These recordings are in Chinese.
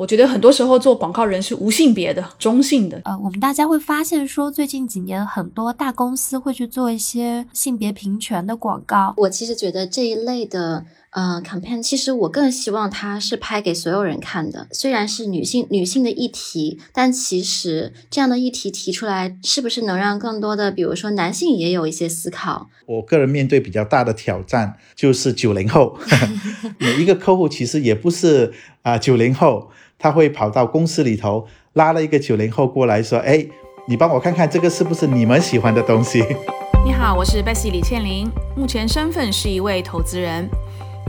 我觉得很多时候做广告人是无性别的、中性的。呃，我们大家会发现说，最近几年很多大公司会去做一些性别平权的广告。我其实觉得这一类的。呃，campaign 其实我更希望它是拍给所有人看的。虽然是女性女性的议题，但其实这样的议题提出来，是不是能让更多的，比如说男性也有一些思考？我个人面对比较大的挑战就是九零后，每一个客户其实也不是啊九零后，他会跑到公司里头拉了一个九零后过来说：“哎，你帮我看看这个是不是你们喜欢的东西？”你好，我是 Bessy 李倩玲，目前身份是一位投资人。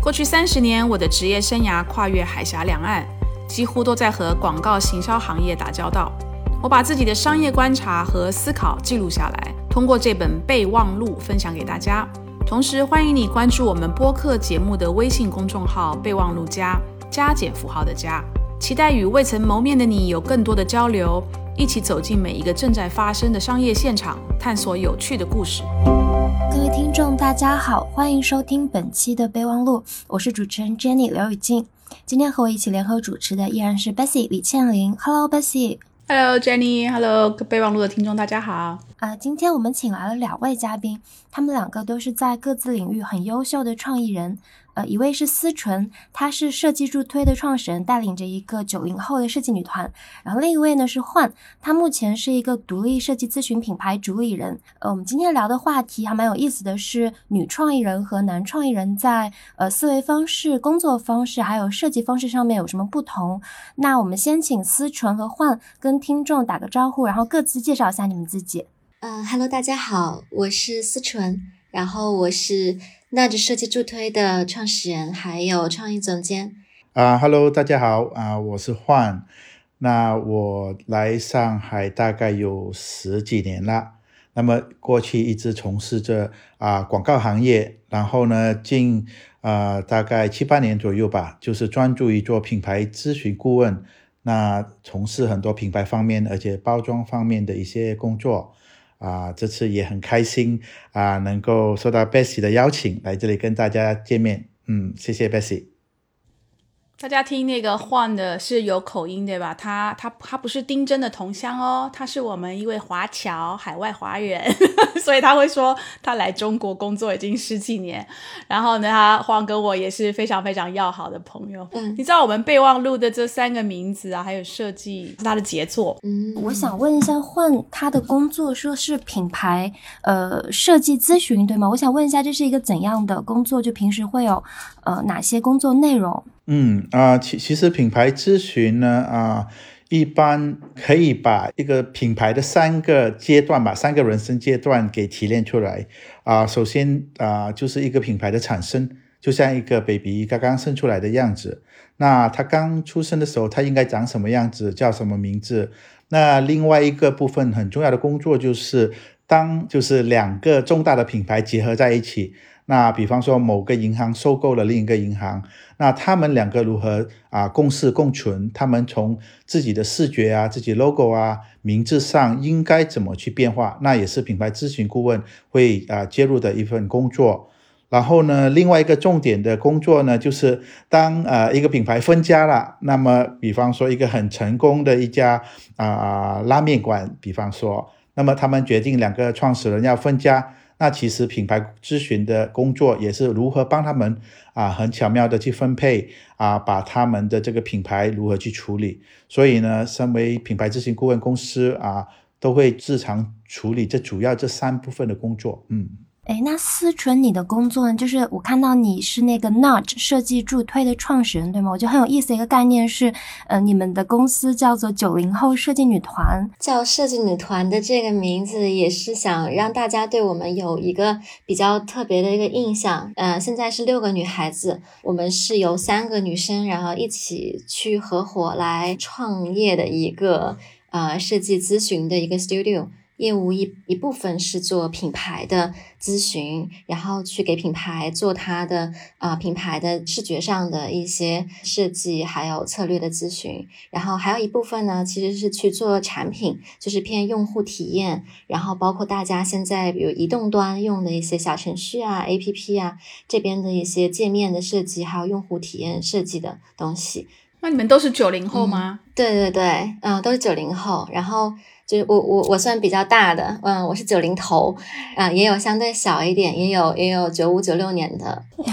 过去三十年，我的职业生涯跨越海峡两岸，几乎都在和广告行销行业打交道。我把自己的商业观察和思考记录下来，通过这本备忘录分享给大家。同时，欢迎你关注我们播客节目的微信公众号“备忘录加加减符号的加”，期待与未曾谋面的你有更多的交流，一起走进每一个正在发生的商业现场，探索有趣的故事。各位听众，大家好，欢迎收听本期的备忘录，我是主持人 Jenny 刘雨静。今天和我一起联合主持的依然是 Bessy 李倩玲。Hello Bessy。Hello Jenny。Hello 备忘录的听众，大家好。啊，今天我们请来了两位嘉宾，他们两个都是在各自领域很优秀的创意人。呃，一位是思纯，她是设计助推的创始人，带领着一个九零后的设计女团。然后另一位呢是幻，她目前是一个独立设计咨询品牌主理人。呃，我们今天聊的话题还蛮有意思的是，女创意人和男创意人在呃思维方式、工作方式还有设计方式上面有什么不同？那我们先请思纯和幻跟听众打个招呼，然后各自介绍一下你们自己。嗯，Hello，大家好，我是思纯，然后我是。那就设计助推的创始人，还有创意总监啊，Hello，大家好啊，我是焕。那我来上海大概有十几年了，那么过去一直从事着啊广告行业，然后呢，近啊大概七八年左右吧，就是专注于做品牌咨询顾问，那从事很多品牌方面而且包装方面的一些工作。啊，这次也很开心啊，能够受到 Bessy 的邀请来这里跟大家见面。嗯，谢谢 Bessy。大家听那个换的是有口音对吧？他他他不是丁真的同乡哦，他是我们一位华侨，海外华人，所以他会说他来中国工作已经十几年。然后呢，他换跟我也是非常非常要好的朋友。嗯，你知道我们备忘录的这三个名字啊，还有设计是他的杰作。嗯，我想问一下，换他的工作说是品牌呃设计咨询对吗？我想问一下，这是一个怎样的工作？就平时会有呃哪些工作内容？嗯啊，其其实品牌咨询呢啊，一般可以把一个品牌的三个阶段吧，三个人生阶段给提炼出来啊。首先啊，就是一个品牌的产生，就像一个 baby 刚刚生出来的样子。那他刚出生的时候，他应该长什么样子，叫什么名字？那另外一个部分很重要的工作就是，当就是两个重大的品牌结合在一起。那比方说某个银行收购了另一个银行，那他们两个如何啊共事共存？他们从自己的视觉啊、自己 logo 啊、名字上应该怎么去变化？那也是品牌咨询顾问会啊介入的一份工作。然后呢，另外一个重点的工作呢，就是当呃一个品牌分家了，那么比方说一个很成功的一家啊拉面馆，比方说，那么他们决定两个创始人要分家。那其实品牌咨询的工作也是如何帮他们啊，很巧妙的去分配啊，把他们的这个品牌如何去处理。所以呢，身为品牌咨询顾问公司啊，都会日常处理这主要这三部分的工作。嗯。哎，那思纯，你的工作呢？就是我看到你是那个 Nudge 设计助推的创始人，对吗？我觉得很有意思的一个概念是，呃，你们的公司叫做九零后设计女团。叫设计女团的这个名字，也是想让大家对我们有一个比较特别的一个印象。呃，现在是六个女孩子，我们是由三个女生，然后一起去合伙来创业的一个呃设计咨询的一个 studio。业务一一部分是做品牌的咨询，然后去给品牌做它的啊品牌的视觉上的一些设计，还有策略的咨询。然后还有一部分呢，其实是去做产品，就是偏用户体验，然后包括大家现在比如移动端用的一些小程序啊、APP 啊这边的一些界面的设计，还有用户体验设计的东西。那你们都是九零后吗？对对对，嗯，都是九零后。然后就是我我我算比较大的，嗯，我是九零头，啊，也有相对小一点，也有也有九五九六年的。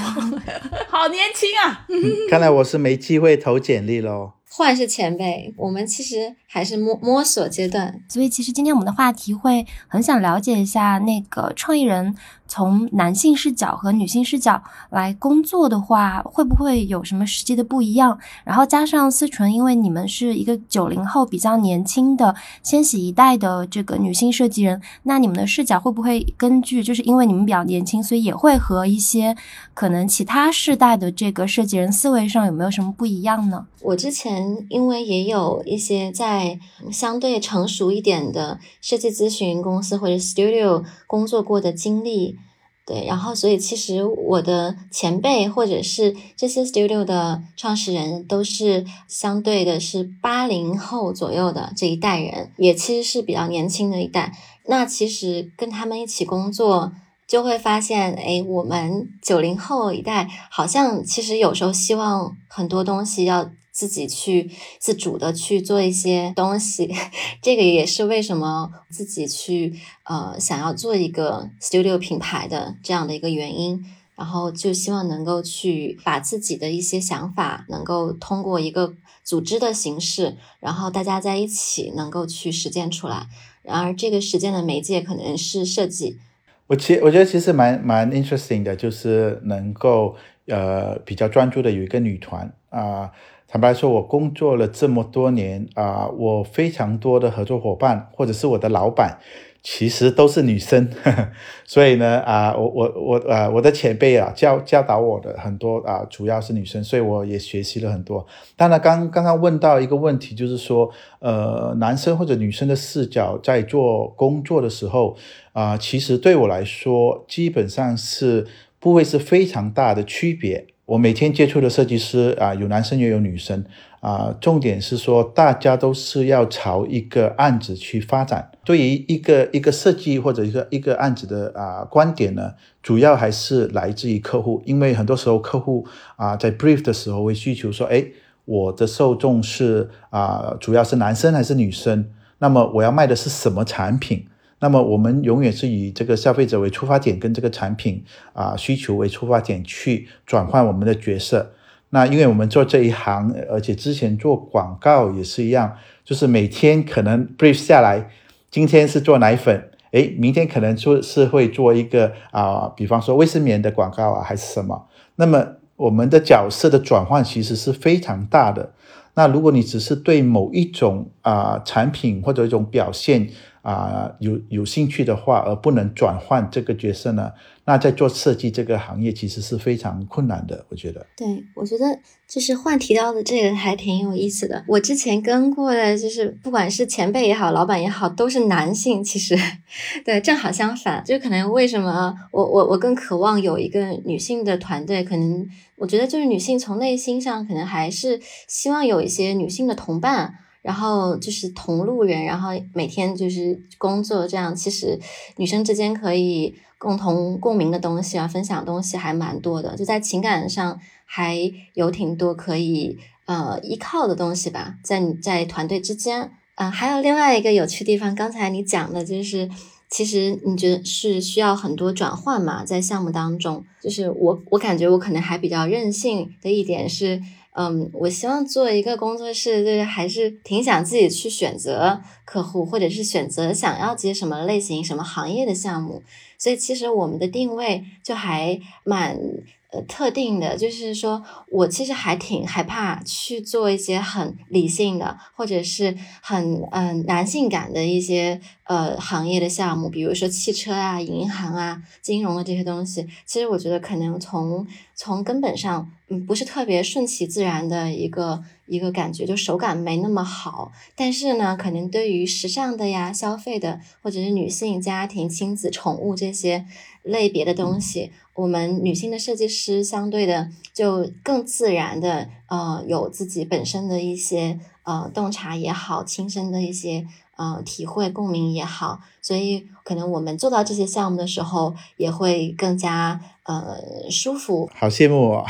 好年轻啊！看来我是没机会投简历喽。换是前辈，我们其实还是摸摸索阶段。所以其实今天我们的话题会很想了解一下那个创意人。从男性视角和女性视角来工作的话，会不会有什么实际的不一样？然后加上思纯，因为你们是一个九零后比较年轻的千禧一代的这个女性设计人，那你们的视角会不会根据就是因为你们比较年轻，所以也会和一些可能其他世代的这个设计人思维上有没有什么不一样呢？我之前因为也有一些在相对成熟一点的设计咨询公司或者 studio 工作过的经历。对，然后所以其实我的前辈或者是这些 studio 的创始人都是相对的是八零后左右的这一代人，也其实是比较年轻的一代。那其实跟他们一起工作，就会发现，哎，我们九零后一代好像其实有时候希望很多东西要。自己去自主的去做一些东西，这个也是为什么自己去呃想要做一个 studio 品牌的这样的一个原因。然后就希望能够去把自己的一些想法，能够通过一个组织的形式，然后大家在一起能够去实践出来。然而这个实践的媒介可能是设计。我其我觉得其实蛮蛮 interesting 的，就是能够呃比较专注的有一个女团啊。坦白说，我工作了这么多年啊，我非常多的合作伙伴或者是我的老板，其实都是女生，所以呢啊，我我我呃，我的前辈啊教教导我的很多啊，主要是女生，所以我也学习了很多。当然，刚刚刚问到一个问题，就是说，呃，男生或者女生的视角在做工作的时候啊，其实对我来说，基本上是不会是非常大的区别。我每天接触的设计师啊，有男生也有女生啊。重点是说，大家都是要朝一个案子去发展。对于一个一个设计或者一个一个案子的啊观点呢，主要还是来自于客户。因为很多时候客户啊在 brief 的时候会需求说，哎，我的受众是啊，主要是男生还是女生？那么我要卖的是什么产品？那么我们永远是以这个消费者为出发点，跟这个产品啊需求为出发点去转换我们的角色。那因为我们做这一行，而且之前做广告也是一样，就是每天可能 brief 下来，今天是做奶粉，诶，明天可能说是会做一个啊，比方说卫生棉的广告啊，还是什么。那么我们的角色的转换其实是非常大的。那如果你只是对某一种啊产品或者一种表现，啊，有有兴趣的话，而不能转换这个角色呢？那在做设计这个行业，其实是非常困难的。我觉得，对我觉得就是换提到的这个还挺有意思的。我之前跟过的，就是不管是前辈也好，老板也好，都是男性。其实，对，正好相反，就可能为什么我我我更渴望有一个女性的团队？可能我觉得就是女性从内心上可能还是希望有一些女性的同伴。然后就是同路人，然后每天就是工作，这样其实女生之间可以共同共鸣的东西啊，分享东西还蛮多的，就在情感上还有挺多可以呃依靠的东西吧，在你在团队之间，嗯，还有另外一个有趣地方，刚才你讲的就是，其实你觉得是需要很多转换嘛，在项目当中，就是我我感觉我可能还比较任性的一点是。嗯，我希望做一个工作室，就是还是挺想自己去选择客户，或者是选择想要接什么类型、什么行业的项目。所以其实我们的定位就还蛮。呃，特定的，就是说我其实还挺害怕去做一些很理性的，或者是很嗯男性感的一些呃行业的项目，比如说汽车啊、银行啊、金融的这些东西。其实我觉得可能从从根本上，嗯，不是特别顺其自然的一个一个感觉，就手感没那么好。但是呢，可能对于时尚的呀、消费的，或者是女性、家庭、亲子、宠物这些类别的东西。我们女性的设计师相对的就更自然的，呃，有自己本身的一些呃洞察也好，亲身的一些呃体会共鸣也好，所以可能我们做到这些项目的时候，也会更加呃舒服。好羡慕哦！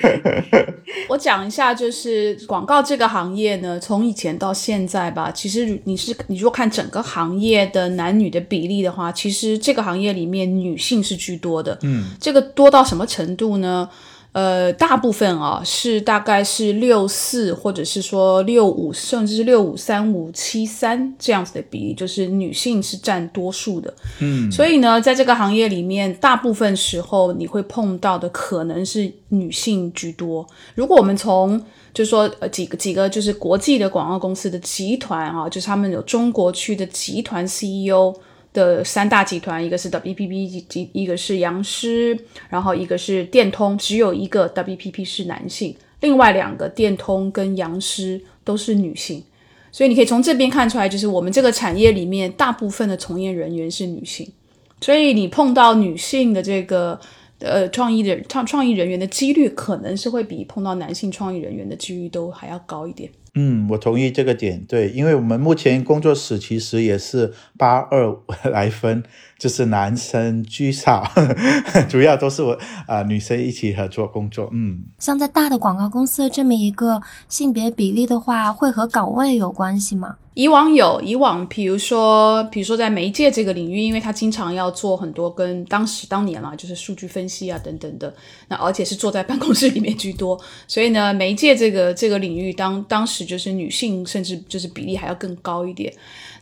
我讲一下，就是广告这个行业呢，从以前到现在吧，其实你是你如果看整个行业的男女的比例的话，其实这个行业里面女性是居多的。嗯，这个多到什么程度呢？呃，大部分啊是大概是六四，或者是说六五，甚至是六五三五七三这样子的比例，就是女性是占多数的。嗯，所以呢，在这个行业里面，大部分时候你会碰到的可能是女性居多。如果我们从就是说呃几个几个就是国际的广告公司的集团啊，就是他们有中国区的集团 CEO。的三大集团，一个是 WPP，一一个是杨狮，然后一个是电通，只有一个 WPP 是男性，另外两个电通跟杨狮都是女性，所以你可以从这边看出来，就是我们这个产业里面大部分的从业人员是女性，所以你碰到女性的这个呃创意的创创意人员的几率，可能是会比碰到男性创意人员的几率都还要高一点。嗯，我同意这个点，对，因为我们目前工作室其实也是八二 来分，就是男生居少，主要都是我啊、女生一起合作工作。嗯，像在大的广告公司的这么一个性别比例的话，会和岗位有关系吗？以往有，以往比如说，比如说在媒介这个领域，因为他经常要做很多跟当时当年啦，就是数据分析啊等等的，那而且是坐在办公室里面居多，所以呢，媒介这个这个领域当当时就是女性甚至就是比例还要更高一点。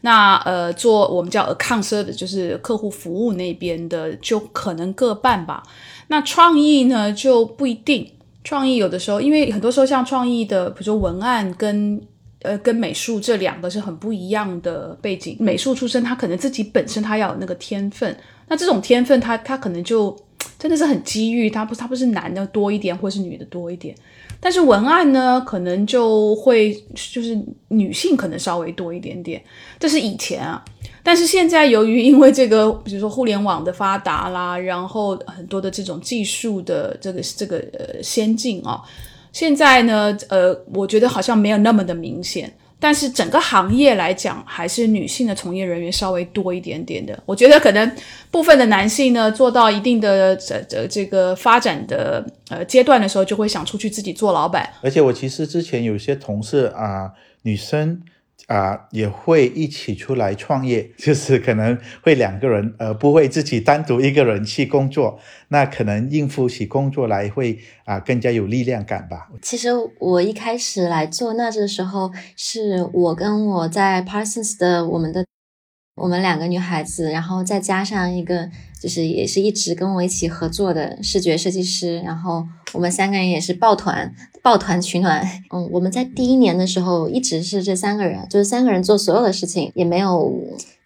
那呃，做我们叫 accounter 的就是客户服务那边的，就可能各半吧。那创意呢就不一定，创意有的时候，因为很多时候像创意的，比如说文案跟呃跟美术这两个是很不一样的背景。美术出身，他可能自己本身他要有那个天分，那这种天分他他可能就 真的是很机遇，他不他不是男的多一点，或是女的多一点。但是文案呢，可能就会就是女性可能稍微多一点点，这是以前啊。但是现在由于因为这个，比如说互联网的发达啦，然后很多的这种技术的这个这个呃先进啊，现在呢，呃，我觉得好像没有那么的明显。但是整个行业来讲，还是女性的从业人员稍微多一点点的。我觉得可能部分的男性呢，做到一定的这这这个发展的呃阶段的时候，就会想出去自己做老板。而且我其实之前有些同事啊、女生啊、也会一起出来创业，就是可能会两个人，呃，不会自己单独一个人去工作，那可能应付起工作来会啊、更加有力量感吧。其实我一开始来做那的时候，是我跟我在 Parsons 的我们的我们两个女孩子，然后再加上一个就是也是一直跟我一起合作的视觉设计师，然后我们三个人也是抱团抱团取暖。嗯，我们在第一年的时候一直是这三个人，就是三个人做所有的事情，也没有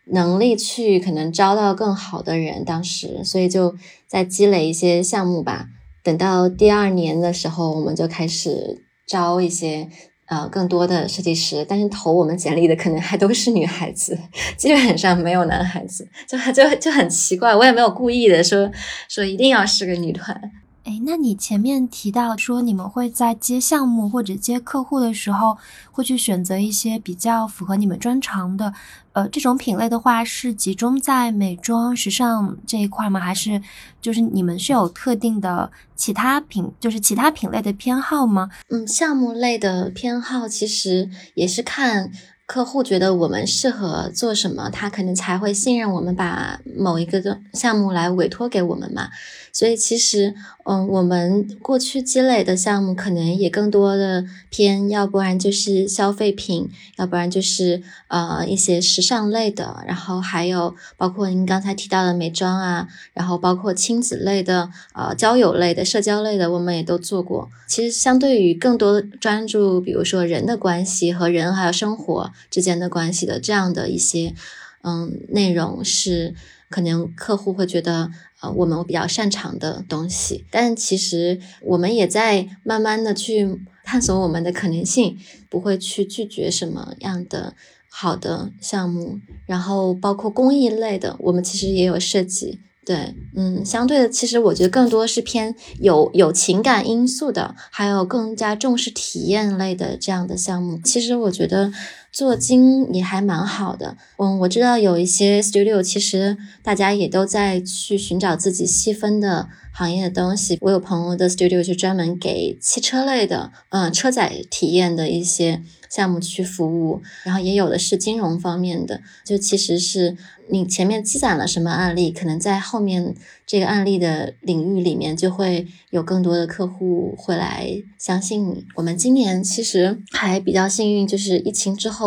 能力去可能招到更好的人，当时所以就在积累一些项目吧。等到第二年的时候，我们就开始招一些呃更多的设计师，但是投我们简历的可能还都是女孩子，基本上没有男孩子，就就就很奇怪。我也没有故意的说说一定要是个女团。哎，那你前面提到说你们会在接项目或者接客户的时候，会去选择一些比较符合你们专长的，呃，这种品类的话是集中在美妆、时尚这一块吗？还是就是你们是有特定的其他品，就是其他品类的偏好吗？嗯，项目类的偏好其实也是看客户觉得我们适合做什么，他可能才会信任我们把某一个项目来委托给我们嘛。所以其实，嗯，我们过去积累的项目可能也更多的偏，要不然就是消费品，要不然就是呃一些时尚类的，然后还有包括您刚才提到的美妆啊，然后包括亲子类的、呃交友类的、社交类的，我们也都做过。其实相对于更多专注，比如说人的关系和人还有生活之间的关系的这样的一些嗯内容是。可能客户会觉得，呃，我们比较擅长的东西，但其实我们也在慢慢的去探索我们的可能性，不会去拒绝什么样的好的项目。然后包括公益类的，我们其实也有设计，对，嗯，相对的，其实我觉得更多是偏有有情感因素的，还有更加重视体验类的这样的项目。其实我觉得做精也还蛮好的。嗯，我知道有一些 studio，其实大家也都在去寻找自己细分的行业的东西。我有朋友的 studio 就专门给汽车类的，嗯，车载体验的一些。项目去服务，然后也有的是金融方面的，就其实是你前面积攒了什么案例，可能在后面这个案例的领域里面就会有更多的客户会来相信你。我们今年其实还比较幸运，就是疫情之后。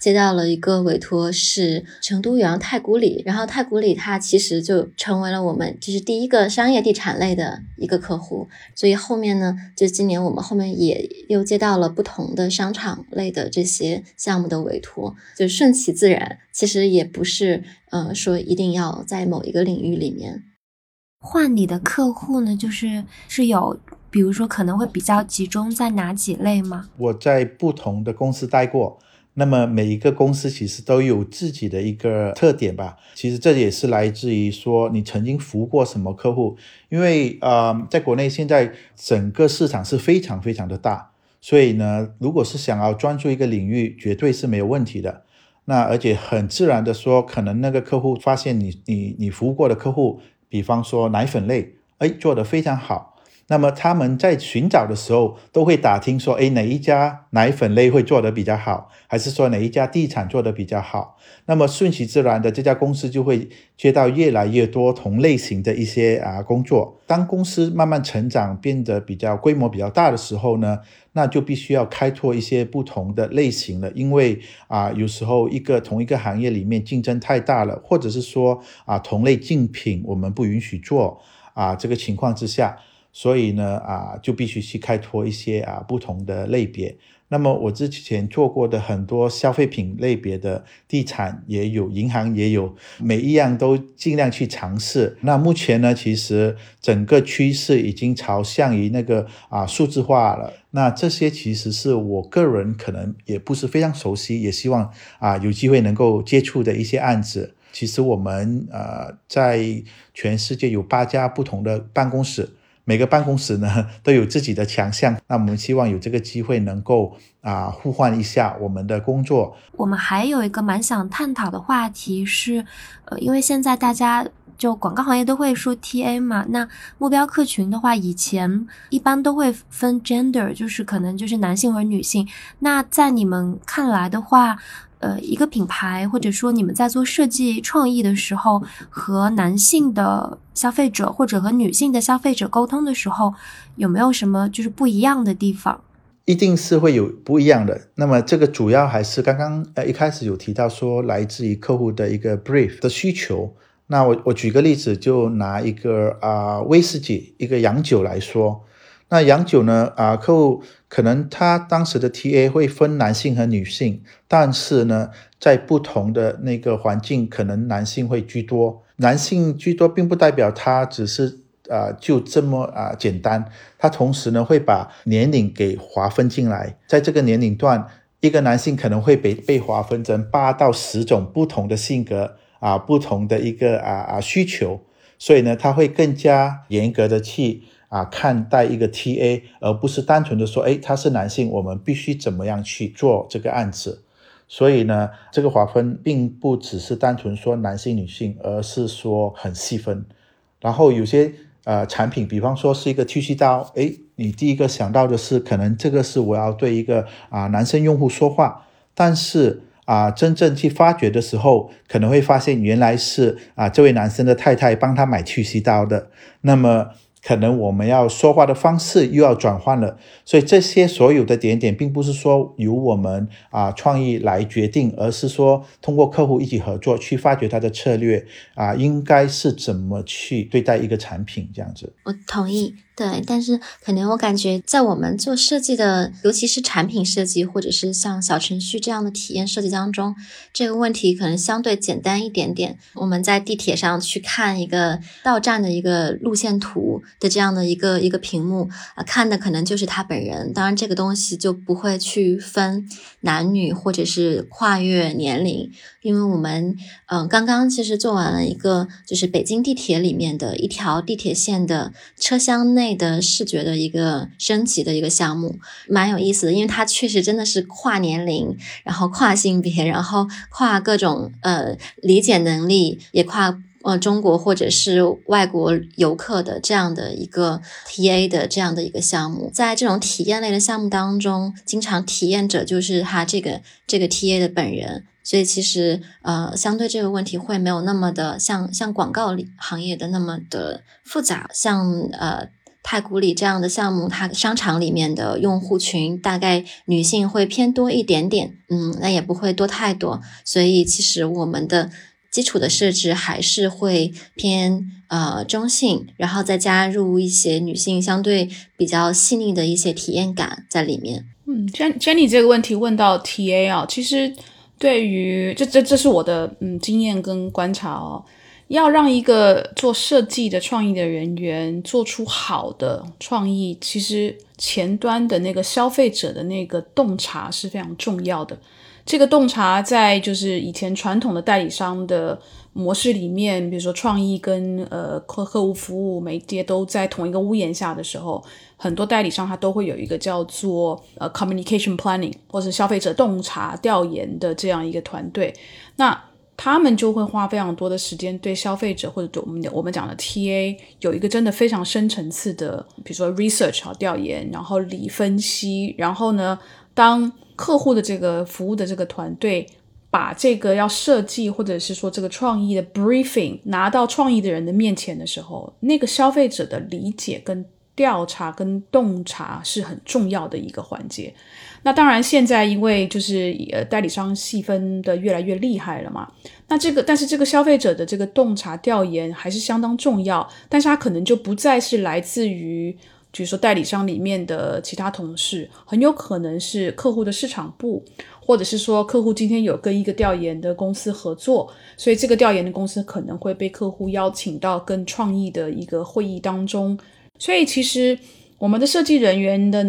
接到了一个委托，是成都远洋太古里，然后太古里它其实就成为了我们就是第一个商业地产类的一个客户，所以后面呢，就今年我们后面也又接到了不同的商场类的这些项目的委托，就顺其自然，其实也不是呃说一定要在某一个领域里面换你的客户呢，就是是有，比如说可能会比较集中在哪几类吗？我在不同的公司待过。那么每一个公司其实都有自己的一个特点吧，其实这也是来自于说你曾经服务过什么客户，因为呃，在国内现在整个市场是非常非常的大，所以呢，如果是想要专注一个领域，绝对是没有问题的。那而且很自然的说，可能那个客户发现你你你服务过的客户，比方说奶粉类，哎，做得非常好。那么他们在寻找的时候，都会打听说，哎，哪一家奶粉类会做得比较好，还是说哪一家地产做得比较好？那么顺其自然的，这家公司就会接到越来越多同类型的一些啊工作。当公司慢慢成长，变得比较规模比较大的时候呢，那就必须要开拓一些不同的类型了，因为啊，有时候一个同一个行业里面竞争太大了，或者是说啊同类竞品我们不允许做啊这个情况之下。所以呢，啊，就必须去开拓一些啊不同的类别。那么我之前做过的很多消费品类别的地产也有，银行也有，每一样都尽量去尝试。那目前呢，其实整个趋势已经朝向于那个啊数字化了。那这些其实是我个人可能也不是非常熟悉，也希望啊有机会能够接触的一些案子。其实我们呃在全世界有八家不同的办公室。每个办公室呢 都有自己的强项，那我们希望有这个机会能够啊互换一下我们的工作。我们还有一个蛮想探讨的话题是，呃，因为现在大家就广告行业都会说 TA 嘛，那目标客群的话，以前一般都会分 gender，就是可能就是男性和女性。那在你们看来的话，呃，一个品牌，或者说你们在做设计创意的时候，和男性的消费者或者和女性的消费者沟通的时候，有没有什么就是不一样的地方？一定是会有不一样的。那么这个主要还是刚刚呃一开始有提到说，来自于客户的一个 brief 的需求。那我我举个例子，就拿一个啊威士忌一个洋酒来说。那洋酒呢？啊，客户可能他当时的 TA 会分男性和女性，但是呢，在不同的那个环境，可能男性会居多。男性居多，并不代表他只是啊就这么啊简单。他同时呢，会把年龄给划分进来，在这个年龄段，一个男性可能会被被划分成八到十种不同的性格啊，不同的一个啊啊需求，所以呢，他会更加严格的去。啊，看待一个 TA，而不是单纯的说，哎，他是男性，我们必须怎么样去做这个案子。所以呢，这个划分并不只是单纯说男性、女性，而是说很细分。然后有些呃产品，比方说是一个剃须刀，哎，你第一个想到的是，可能这个是我要对一个啊男生用户说话，但是啊真正去发掘的时候，可能会发现原来是啊这位男生的太太帮他买剃须刀的。那么可能我们要说话的方式又要转换了，所以这些所有的点点，并不是说由我们啊创意来决定，而是说通过客户一起合作去发掘他的策略啊，应该是怎么去对待一个产品这样子。我同意，对，但是可能我感觉在我们做设计的，尤其是产品设计，或者是像小程序这样的体验设计当中，这个问题可能相对简单一点点。我们在地铁上去看一个到站的一个路线图的这样的一个一个屏幕啊，看的可能就是他本人。当然，这个东西就不会去分男女或者是跨越年龄，因为我们嗯刚刚其实做完了一个就是北京地铁里面的一条地铁线的车厢内。的视觉的一个升级的一个项目，蛮有意思的，因为它确实真的是跨年龄，然后跨性别，然后跨各种呃理解能力，也跨呃中国或者是外国游客的这样的一个 TA 的这样的一个项目。在这种体验类的项目当中，经常体验者就是他这个这个 TA 的本人。所以其实，呃，相对这个问题会没有那么的像像广告里行业的那么的复杂，像呃。太古里这样的项目，它商场里面的用户群大概女性会偏多一点点，嗯，那也不会多太多。所以其实我们的基础的设置还是会偏呃中性，然后再加入一些女性相对比较细腻的一些体验感在里面。嗯，Jenny 这个问题问到 TA 啊，其实对于这这这是我的嗯经验跟观察哦。要让一个做设计的创意的人员做出好的创意，其实前端的那个消费者的那个洞察是非常重要的。这个洞察在就是以前传统的代理商的模式里面，比如说创意跟呃客客户服务媒介都在同一个屋檐下的时候，很多代理商他都会有一个叫做呃 communication planning 或者消费者洞察调研的这样一个团队。那他们就会花非常多的时间对消费者或者对我们我们讲的 TA 有一个真的非常深层次的，比如说 research 啊调研，然后理分析，然后呢，当客户的这个服务的这个团队把这个要设计或者是说这个创意的 briefing 拿到创意的人的面前的时候，那个消费者的理解跟调查跟洞察是很重要的一个环节。那当然，现在因为就是呃代理商细分的越来越厉害了嘛，那这个但是这个消费者的这个洞察调研还是相当重要，但是它可能就不再是来自于，比如说代理商里面的其他同事，很有可能是客户的市场部，或者是说客户今天有跟一个调研的公司合作，所以这个调研的公司可能会被客户邀请到跟创意的一个会议当中，所以其实。我们的设计人员的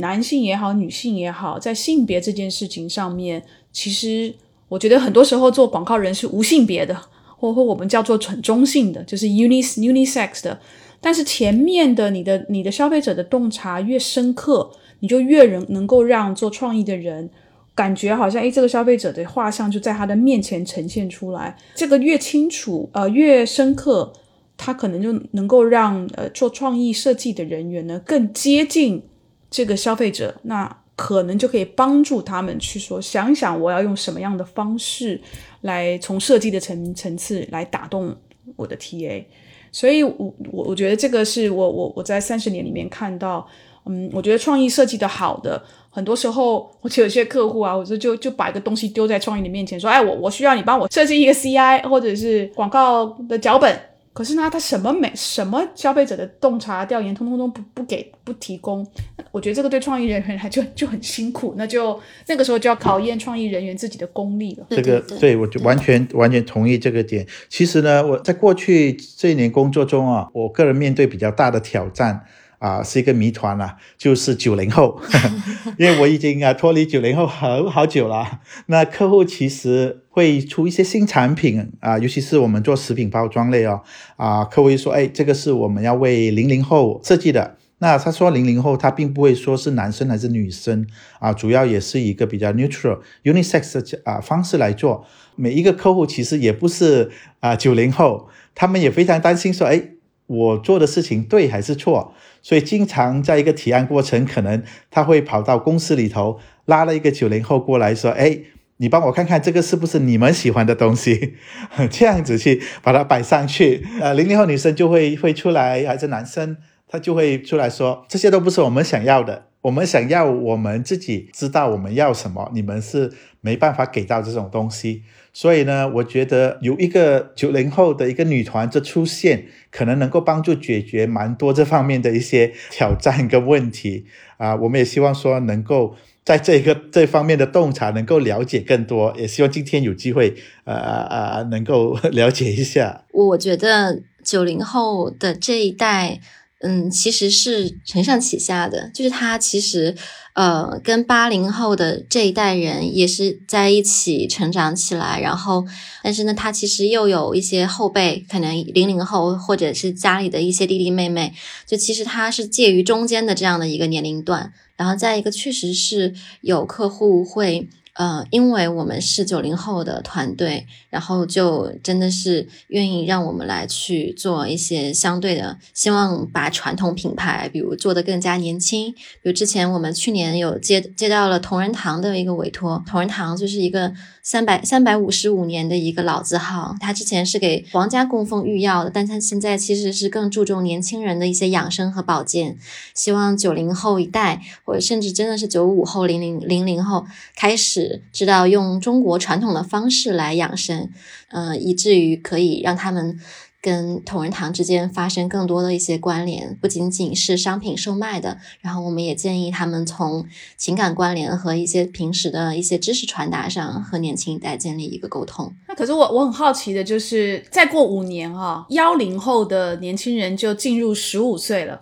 男性也好，女性也好，在性别这件事情上面，其实我觉得很多时候做广告人是无性别的，或或我们叫做很中性的，就是 unisex 的。但是前面的你的你的消费者的洞察越深刻，你就越能能够让做创意的人感觉好像，诶，这个消费者的画像就在他的面前呈现出来，这个越清楚，呃，越深刻。他可能就能够让呃做创意设计的人员呢更接近这个消费者，那可能就可以帮助他们去说想想我要用什么样的方式来从设计的层层次来打动我的 TA。所以，我我我觉得这个是我我我在三十年里面看到，嗯，我觉得创意设计的好的，很多时候，我有些客户啊，我就就就把一个东西丢在创意的面前，说，哎，我我需要你帮我设计一个 CI 或者是广告的脚本。可是呢，他什么没什么消费者的洞察调研，通通都不不给不提供。我觉得这个对创意人员来就就很辛苦，那就那个时候就要考验创意人员自己的功力了。这个对我就完全完全同意这个点。其实呢，我在过去这一年工作中啊，我个人面对比较大的挑战。啊，是一个谜团了，就是九零后，因为我已经啊脱离九零后好好久了。那客户其实会出一些新产品啊，尤其是我们做食品包装类哦，啊，客户说，哎，这个是我们要为零零后设计的。那他说零零后，他并不会说是男生还是女生啊，主要也是一个比较 neutral unisex 的啊方式来做。每一个客户其实也不是啊九零后，他们也非常担心说，哎。我做的事情对还是错？所以经常在一个提案过程，可能他会跑到公司里头拉了一个九零后过来说：“哎，你帮我看看这个是不是你们喜欢的东西？” 这样子去把它摆上去。呃，零零后女生就会会出来，还是男生他就会出来说：“这些都不是我们想要的。”我们想要我们自己知道我们要什么，你们是没办法给到这种东西。所以呢，我觉得有一个九零后的一个女团的出现，可能能够帮助解决蛮多这方面的一些挑战跟问题啊。我们也希望说能够在这个这方面的洞察能够了解更多，也希望今天有机会呃呃能够了解一下。我觉得九零后的这一代。嗯，其实是承上启下的，就是他其实，呃，跟八零后的这一代人也是在一起成长起来，然后，但是呢，他其实又有一些后辈，可能零零后或者是家里的一些弟弟妹妹，就其实他是介于中间的这样的一个年龄段，然后再一个确实是有客户会。嗯，因为我们是九零后的团队，然后就真的是愿意让我们来去做一些相对的，希望把传统品牌，比如做的更加年轻。比如之前我们去年有接接到了同仁堂的一个委托，同仁堂就是一个。三百三百五十五年的一个老字号，它之前是给皇家供奉御药的，但它现在其实是更注重年轻人的一些养生和保健。希望九零后一代，或者甚至真的是九五后、零零零零后开始知道用中国传统的方式来养生，嗯，以至于可以让他们。跟同仁堂之间发生更多的一些关联，不仅仅是商品售卖的，然后我们也建议他们从情感关联和一些平时的一些知识传达上和年轻一代建立一个沟通。那可是我我很好奇的就是，再过五年哈，幺零后的年轻人就进入十五岁了。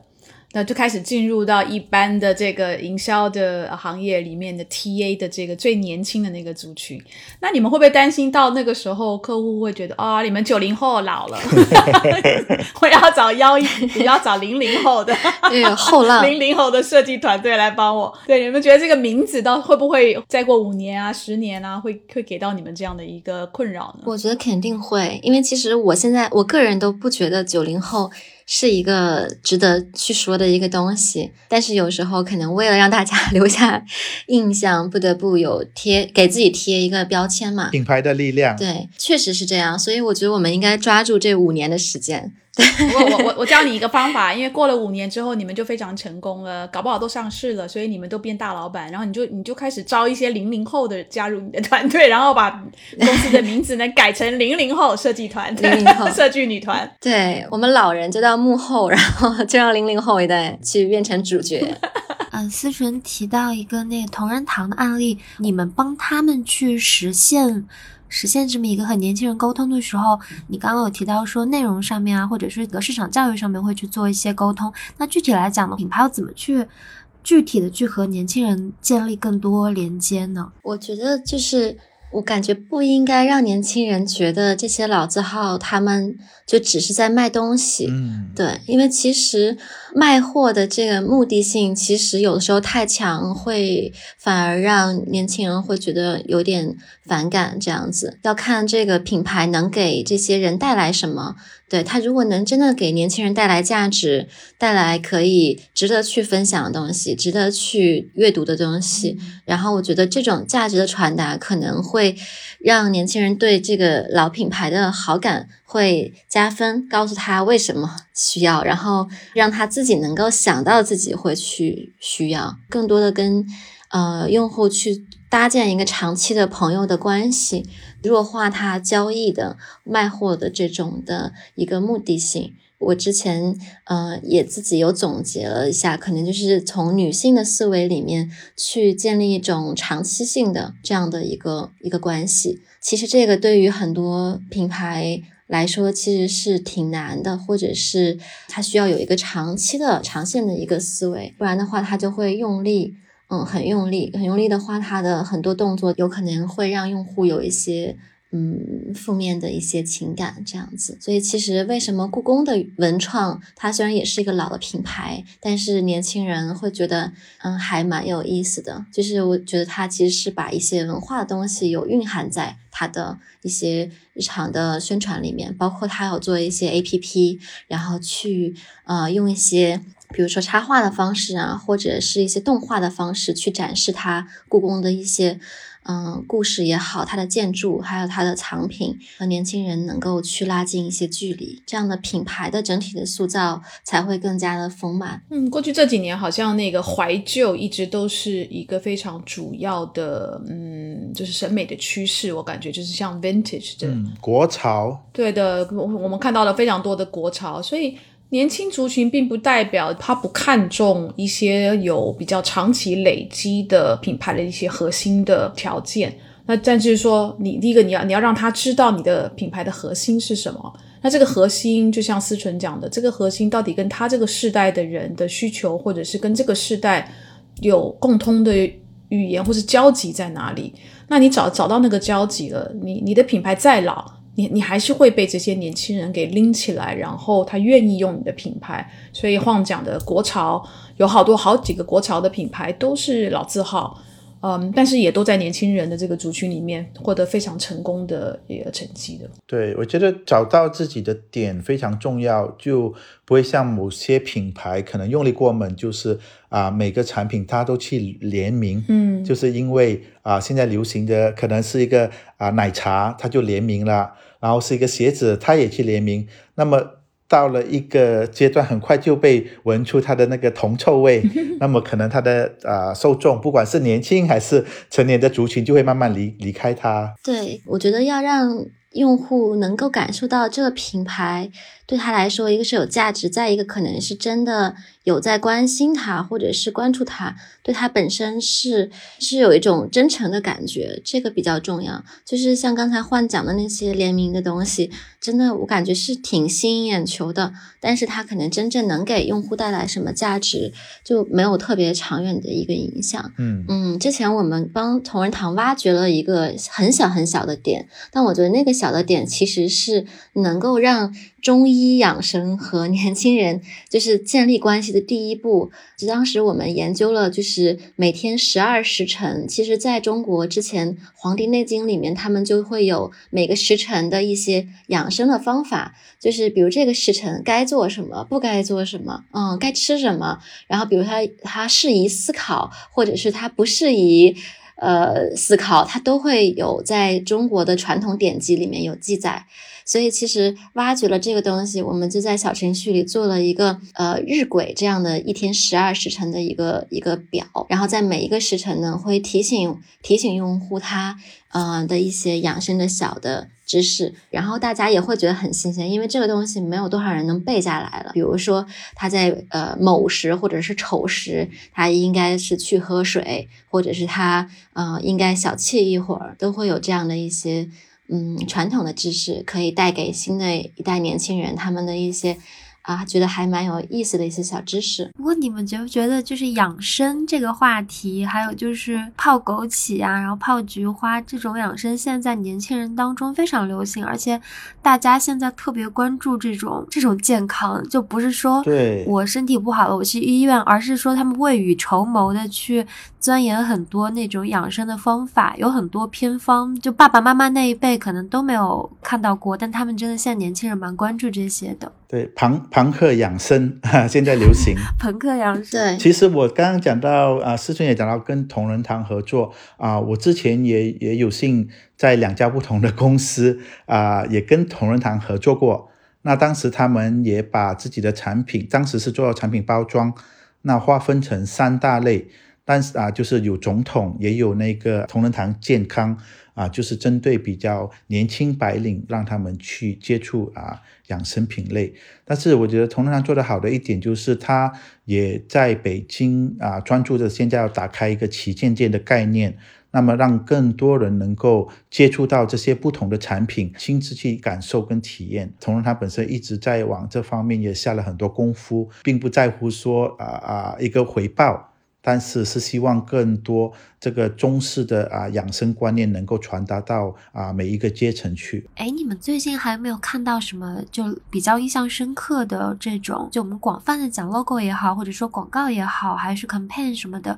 那就开始进入到一般的这个营销的行业里面的 TA 的这个最年轻的那个族群。那你们会不会担心到那个时候客户会觉得啊，你们九零后老了，我要找幺一，我要找零零后的，对后浪零零后的设计团队来帮我。对，你们觉得这个名字到会不会再过五年啊、十年啊，会会给到你们这样的一个困扰呢？我觉得肯定会，因为其实我现在我个人都不觉得九零后。是一个值得去说的一个东西，但是有时候可能为了让大家 留下印象，不得不有贴给自己贴一个标签嘛。品牌的力量，对，确实是这样。所以我觉得我们应该抓住这五年的时间。我我我我教你一个方法，因为过了五年之后，你们就非常成功了，搞不好都上市了，所以你们都变大老板，然后你就你就开始招一些零零后的加入你的团队，然后把公司的名字呢改成零零后设计团，零零后设计女团。对我们老人就到幕后，然后就让零零后一代去变成主角。嗯，思纯提到一个那个同仁堂的案例，你们帮他们去实现。实现这么一个和年轻人沟通的时候，你刚刚有提到说内容上面啊，或者是一个市场教育上面会去做一些沟通。那具体来讲呢，品牌要怎么去具体的去和年轻人建立更多连接呢？我觉得就是我感觉不应该让年轻人觉得这些老字号他们就只是在卖东西。嗯，对，因为其实。卖货的这个目的性其实有的时候太强，会反而让年轻人会觉得有点反感。这样子要看这个品牌能给这些人带来什么。对他如果能真的给年轻人带来价值，带来可以值得去分享的东西，值得去阅读的东西，然后我觉得这种价值的传达可能会让年轻人对这个老品牌的好感。会加分，告诉他为什么需要，然后让他自己能够想到自己会去需要，更多的跟呃用户去搭建一个长期的朋友的关系，弱化他交易的卖货的这种的一个目的性。我之前呃也自己有总结了一下，可能就是从女性的思维里面去建立一种长期性的这样的一个一个关系。其实这个对于很多品牌。来说其实是挺难的，或者是他需要有一个长期的、长线的一个思维，不然的话他就会用力，嗯，很用力，很用力的话，他的很多动作有可能会让用户有一些。嗯，负面的一些情感这样子，所以其实为什么故宫的文创，它虽然也是一个老的品牌，但是年轻人会觉得，嗯，还蛮有意思的。就是我觉得它其实是把一些文化的东西有蕴含在它的一些日常的宣传里面，包括它有做一些 A P P，然后去呃用一些比如说插画的方式啊，或者是一些动画的方式去展示它故宫的一些。嗯，故事也好，它的建筑还有它的藏品和年轻人能够去拉近一些距离，这样的品牌的整体的塑造才会更加的丰满。嗯，过去这几年好像那个怀旧一直都是一个非常主要的，嗯，就是审美的趋势。我感觉就是像 vintage 的、嗯，国潮，对的，我我们看到了非常多的国潮，所以年轻族群并不代表他不看重一些有比较长期累积的品牌的一些核心的条件。那但是说，你第一个你要你要让他知道你的品牌的核心是什么。那这个核心就像思纯讲的，这个核心到底跟他这个世代的人的需求，或者是跟这个世代有共通的语言或是交集在哪里？那你找找到那个交集了，你你的品牌再老，你你还是会被这些年轻人给拎起来，然后他愿意用你的品牌。所以晃讲的国潮有好多好几个国潮的品牌都是老字号。嗯，但是也都在年轻人的这个族群里面获得非常成功的一个成绩的。对，我觉得找到自己的点非常重要，就不会像某些品牌可能用力过猛，就是啊每个产品它都去联名，嗯，就是因为啊现在流行的可能是一个啊奶茶，它就联名了，然后是一个鞋子，它也去联名，那么。到了一个阶段，很快就被闻出它的那个铜臭味，那么可能它的啊受众，不管是年轻还是成年的族群，就会慢慢离离开它。对，我觉得要让用户能够感受到这个品牌对他来说，一个是有价值，再一个可能是真的。有在关心他，或者是关注他，对他本身是是有一种真诚的感觉，这个比较重要。就是像刚才幻讲的那些联名的东西，真的我感觉是挺吸引眼球的，但是它可能真正能给用户带来什么价值，就没有特别长远的一个影响。嗯嗯，之前我们帮同仁堂挖掘了一个很小很小的点，但我觉得那个小的点其实是能够让。中医养生和年轻人就是建立关系的第一步。就当时我们研究了，就是每天十二时辰。其实，在中国之前，《黄帝内经》里面他们就会有每个时辰的一些养生的方法，就是比如这个时辰该做什么，不该做什么，嗯，该吃什么。然后，比如他他适宜思考，或者是他不适宜呃思考，他都会有在中国的传统典籍里面有记载。所以其实挖掘了这个东西，我们就在小程序里做了一个呃日晷这样的一天十二时辰的一个一个表，然后在每一个时辰呢会提醒提醒用户他呃的一些养生的小的知识，然后大家也会觉得很新鲜，因为这个东西没有多少人能背下来了。比如说他在呃卯时或者是丑时，他应该是去喝水，或者是他呃应该小憩一会儿，都会有这样的一些。嗯，传统的知识可以带给新的一代年轻人他们的一些啊，觉得还蛮有意思的一些小知识。不过你们觉不觉得，就是养生这个话题，还有就是泡枸杞啊，然后泡菊花这种养生，现在年轻人当中非常流行，而且大家现在特别关注这种这种健康，就不是说我身体不好了我去医院，而是说他们未雨绸缪的去。钻研很多那种养生的方法，有很多偏方，就爸爸妈妈那一辈可能都没有看到过，但他们真的现在年轻人蛮关注这些的。对，朋朋克养生 现在流行。朋克养生。对，其实我刚刚讲到啊，思春也讲到跟同仁堂合作啊，我之前也也有幸在两家不同的公司啊，也跟同仁堂合作过。那当时他们也把自己的产品，当时是做产品包装，那划分成三大类。但是啊，就是有总统，也有那个同仁堂健康啊，就是针对比较年轻白领，让他们去接触啊养生品类。但是我觉得同仁堂做的好的一点，就是他也在北京啊，专注着现在要打开一个旗舰店的概念，那么让更多人能够接触到这些不同的产品，亲自去感受跟体验。同仁堂本身一直在往这方面也下了很多功夫，并不在乎说啊啊一个回报。但是是希望更多这个中式的啊养生观念能够传达到啊每一个阶层去。哎，你们最近还有没有看到什么就比较印象深刻的这种？就我们广泛的讲 logo 也好，或者说广告也好，还是 campaign 什么的，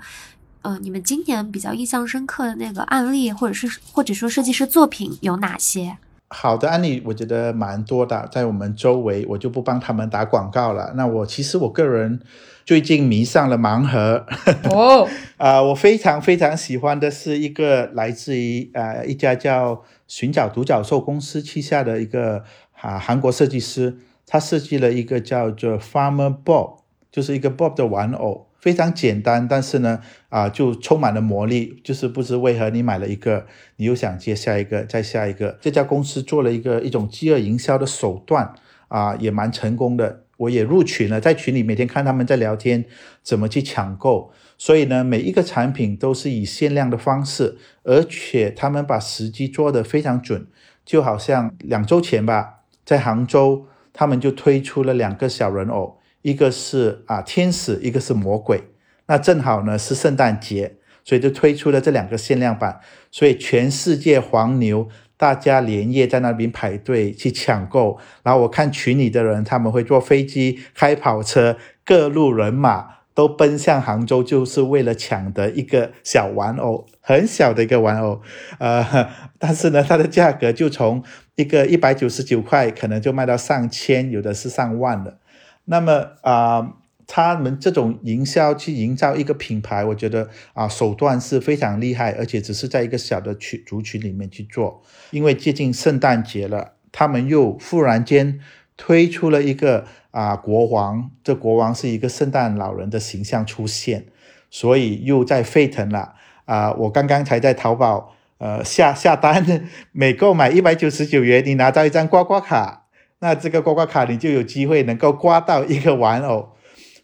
呃，你们今年比较印象深刻的那个案例，或者是或者说设计师作品有哪些？好的案例我觉得蛮多的，在我们周围，我就不帮他们打广告了。那我其实我个人最近迷上了盲盒哦，啊，我非常非常喜欢的是一个来自于呃一家叫寻找独角兽公司旗下的一个啊韩国设计师，他设计了一个叫做 Farmer Bob，就是一个 Bob 的玩偶。非常简单，但是呢，啊，就充满了魔力。就是不知为何你买了一个，你又想接下一个，再下一个。这家公司做了一个一种饥饿营销的手段，啊，也蛮成功的。我也入群了，在群里每天看他们在聊天，怎么去抢购。所以呢，每一个产品都是以限量的方式，而且他们把时机做得非常准。就好像两周前吧，在杭州，他们就推出了两个小人偶。一个是啊天使，一个是魔鬼，那正好呢是圣诞节，所以就推出了这两个限量版，所以全世界黄牛大家连夜在那边排队去抢购，然后我看群里的人他们会坐飞机、开跑车，各路人马都奔向杭州，就是为了抢的一个小玩偶，很小的一个玩偶，呃，但是呢它的价格就从一个一百九十九块，可能就卖到上千，有的是上万的。那么啊，他们这种营销去营造一个品牌，我觉得啊手段是非常厉害，而且只是在一个小的群族群里面去做。因为接近圣诞节了，他们又忽然间推出了一个啊国王，这国王是一个圣诞老人的形象出现，所以又在沸腾了啊！我刚刚才在淘宝呃下下单，每购买一百九十九元，你拿到一张刮刮卡。那这个刮刮卡你就有机会能够刮到一个玩偶，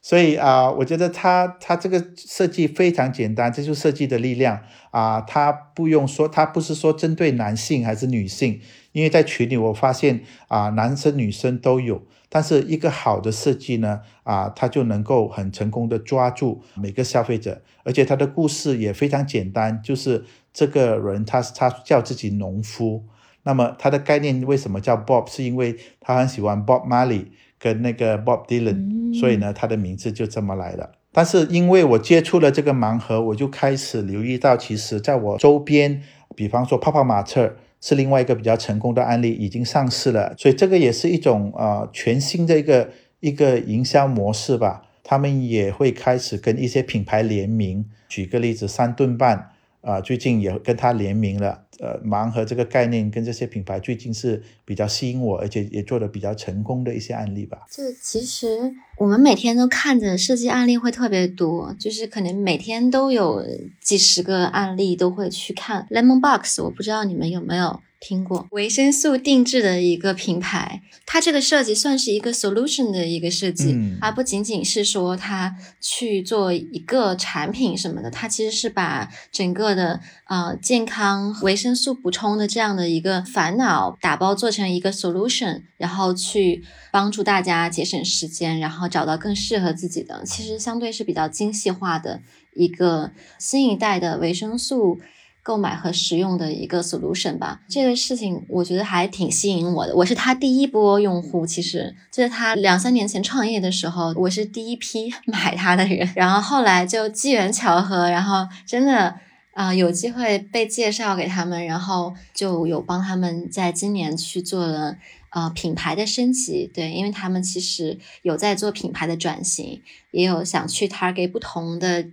所以啊，我觉得它它这个设计非常简单，这就是设计的力量啊。它不用说，它不是说针对男性还是女性，因为在群里我发现啊，男生女生都有。但是一个好的设计呢，啊，它就能够很成功的抓住每个消费者，而且它的故事也非常简单，就是这个人他他叫自己农夫。那么他的概念为什么叫 Bob？是因为他很喜欢 Bob Marley 跟那个 Bob Dylan，所以呢，他的名字就这么来的。但是因为我接触了这个盲盒，我就开始留意到，其实在我周边，比方说泡泡玛特是另外一个比较成功的案例，已经上市了。所以这个也是一种呃全新的一个一个营销模式吧。他们也会开始跟一些品牌联名。举个例子，三顿半啊，最近也跟他联名了。呃，盲盒这个概念跟这些品牌最近是比较吸引我，而且也做的比较成功的一些案例吧。就其实我们每天都看着设计案例会特别多，就是可能每天都有几十个案例都会去看。Lemon Box，我不知道你们有没有。听过维生素定制的一个品牌，它这个设计算是一个 solution 的一个设计，而不仅仅是说它去做一个产品什么的，它其实是把整个的呃健康维生素补充的这样的一个烦恼打包做成一个 solution，然后去帮助大家节省时间，然后找到更适合自己的，其实相对是比较精细化的一个新一代的维生素。购买和使用的一个 solution 吧，这个事情我觉得还挺吸引我的。我是他第一波用户，其实就是他两三年前创业的时候，我是第一批 买他的人。然后后来就机缘巧合，然后真的啊有机会被介绍给他们，然后就有帮他们在今年去做了呃品牌的升级。对，因为他们其实有在做品牌的转型，也有想去 target 不同的。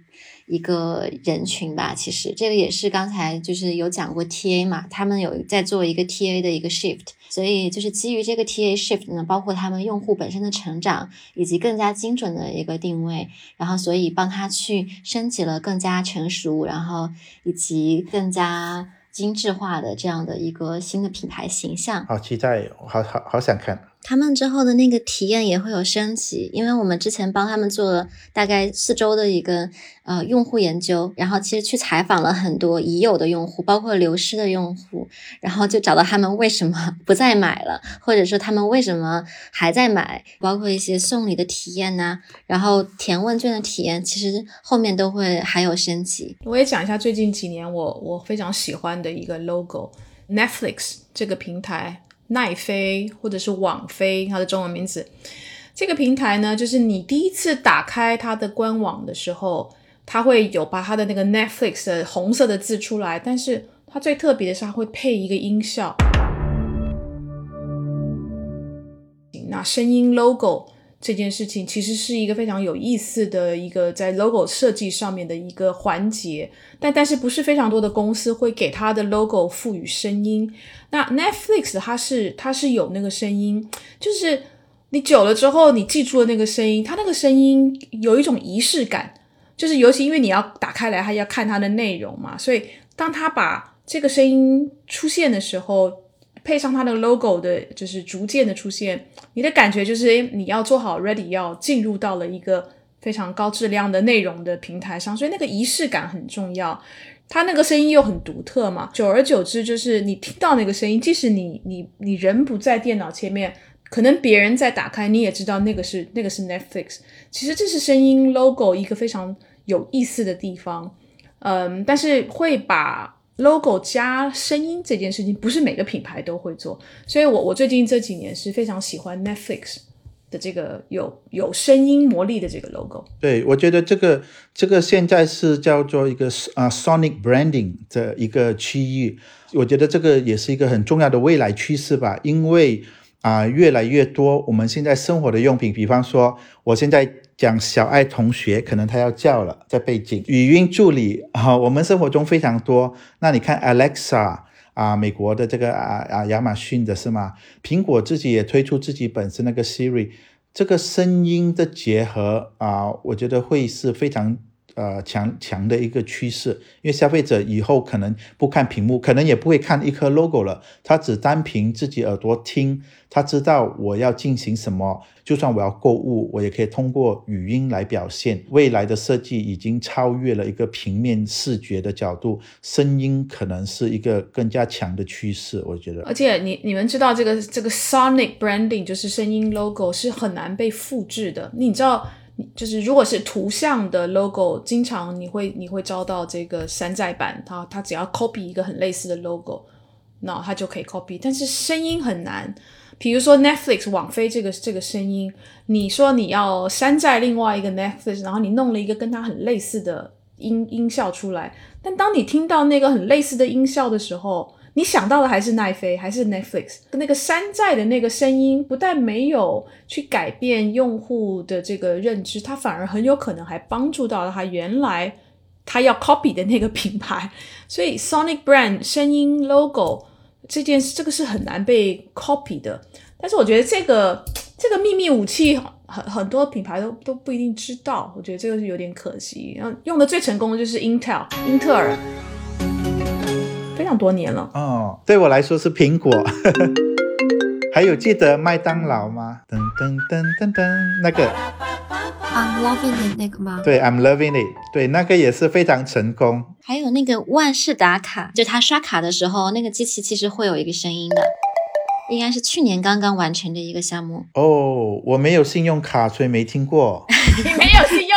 一个人群吧，其实这个也是刚才就是有讲过 TA 嘛，他们有在做一个 TA 的一个 shift，所以就是基于这个 TA shift 呢，包括他们用户本身的成长以及更加精准的一个定位，然后所以帮他去升级了更加成熟，然后以及更加精致化的这样的一个新的品牌形象。好期待，好好好想看。他们之后的那个体验也会有升级，因为我们之前帮他们做了大概四周的一个呃用户研究，然后其实去采访了很多已有的用户，包括流失的用户，然后就找到他们为什么不再买了，或者说他们为什么还在买，包括一些送礼的体验呐，然后填问卷的体验，其实后面都会还有升级。我也讲一下最近几年我我非常喜欢的一个 logo，Netflix 这个平台。奈飞或者是网飞，它的中文名字。这个平台呢，就是你第一次打开它的官网的时候，它会有把它的那个 Netflix 的红色的字出来，但是它最特别的是，它会配一个音效。那声音 logo 这件事情其实是一个非常有意思的一个在 logo 设计上面的一个环节，但但是不是非常多的公司会给它的 logo 赋予声音。那 Netflix 它是它是有那个声音，就是你久了之后你记住了那个声音，它那个声音有一种仪式感，就是尤其因为你要打开来，还要看它的内容嘛，所以当它把这个声音出现的时候。配上它的 logo 的，就是逐渐的出现，你的感觉就是，诶，你要做好 ready，要进入到了一个非常高质量的内容的平台上，所以那个仪式感很重要。它那个声音又很独特嘛，久而久之，就是你听到那个声音，即使你你你人不在电脑前面，可能别人在打开，你也知道那个是那个是 Netflix。其实这是声音 logo 一个非常有意思的地方，嗯，但是会把。Logo 加声音这件事情不是每个品牌都会做，所以我我最近这几年是非常喜欢 Netflix 的这个有有声音魔力的这个 logo。对，我觉得这个这个现在是叫做一个啊 Sonic Branding 的一个区域，我觉得这个也是一个很重要的未来趋势吧，因为啊越来越多我们现在生活的用品，比方说我现在。讲小爱同学，可能他要叫了，在背景语音助理啊，我们生活中非常多。那你看 Alexa 啊，美国的这个啊啊亚马逊的是吗？苹果自己也推出自己本身那个 Siri，这个声音的结合啊，我觉得会是非常。呃，强强的一个趋势，因为消费者以后可能不看屏幕，可能也不会看一颗 logo 了，他只单凭自己耳朵听，他知道我要进行什么，就算我要购物，我也可以通过语音来表现。未来的设计已经超越了一个平面视觉的角度，声音可能是一个更加强的趋势，我觉得。而且你你们知道这个这个 sonic branding 就是声音 logo 是很难被复制的，你知道。就是如果是图像的 logo，经常你会你会招到这个山寨版，它它只要 copy 一个很类似的 logo，那它就可以 copy。但是声音很难，比如说 Netflix 网飞这个这个声音，你说你要山寨另外一个 Netflix，然后你弄了一个跟它很类似的音音效出来，但当你听到那个很类似的音效的时候，你想到的还是奈飞，还是 Netflix？那个山寨的那个声音，不但没有去改变用户的这个认知，它反而很有可能还帮助到了他原来他要 copy 的那个品牌。所以 Sonic Brand 声音 logo 这件事，这个是很难被 copy 的。但是我觉得这个这个秘密武器，很很多品牌都都不一定知道。我觉得这个是有点可惜。然后用的最成功的就是 Intel，英特尔。多年了哦，对我来说是苹果，还有记得麦当劳吗？噔噔噔噔噔，那个 I'm loving it 那个吗？对，I'm loving it，对，那个也是非常成功。还有那个万事打卡，就他刷卡的时候，那个机器其实会有一个声音的，应该是去年刚刚完成的一个项目。哦，我没有信用卡，所以没听过。你 没有信用卡？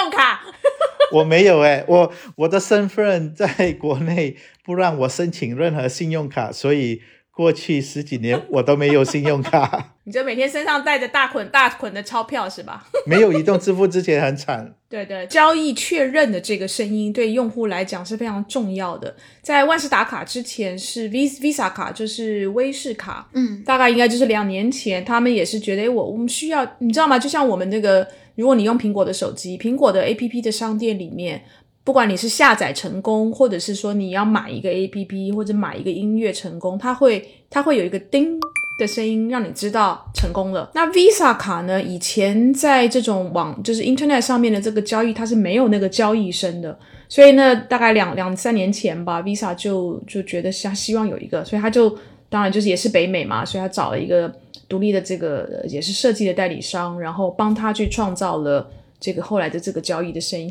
我没有哎，我我的身份在国内不让我申请任何信用卡，所以过去十几年我都没有信用卡。你就每天身上带着大捆大捆的钞票是吧？没有移动支付之前很惨。对对，交易确认的这个声音对用户来讲是非常重要的。在万事达卡之前是 Visa 卡，就是威士卡。嗯，大概应该就是两年前，他们也是觉得，哎，我我们需要，你知道吗？就像我们那个。如果你用苹果的手机，苹果的 A P P 的商店里面，不管你是下载成功，或者是说你要买一个 A P P 或者买一个音乐成功，它会它会有一个叮的声音，让你知道成功了。那 Visa 卡呢？以前在这种网就是 Internet 上面的这个交易，它是没有那个交易声的。所以呢，大概两两三年前吧，Visa 就就觉得他希望有一个，所以他就当然就是也是北美嘛，所以他找了一个。独立的这个也是设计的代理商，然后帮他去创造了这个后来的这个交易的声音。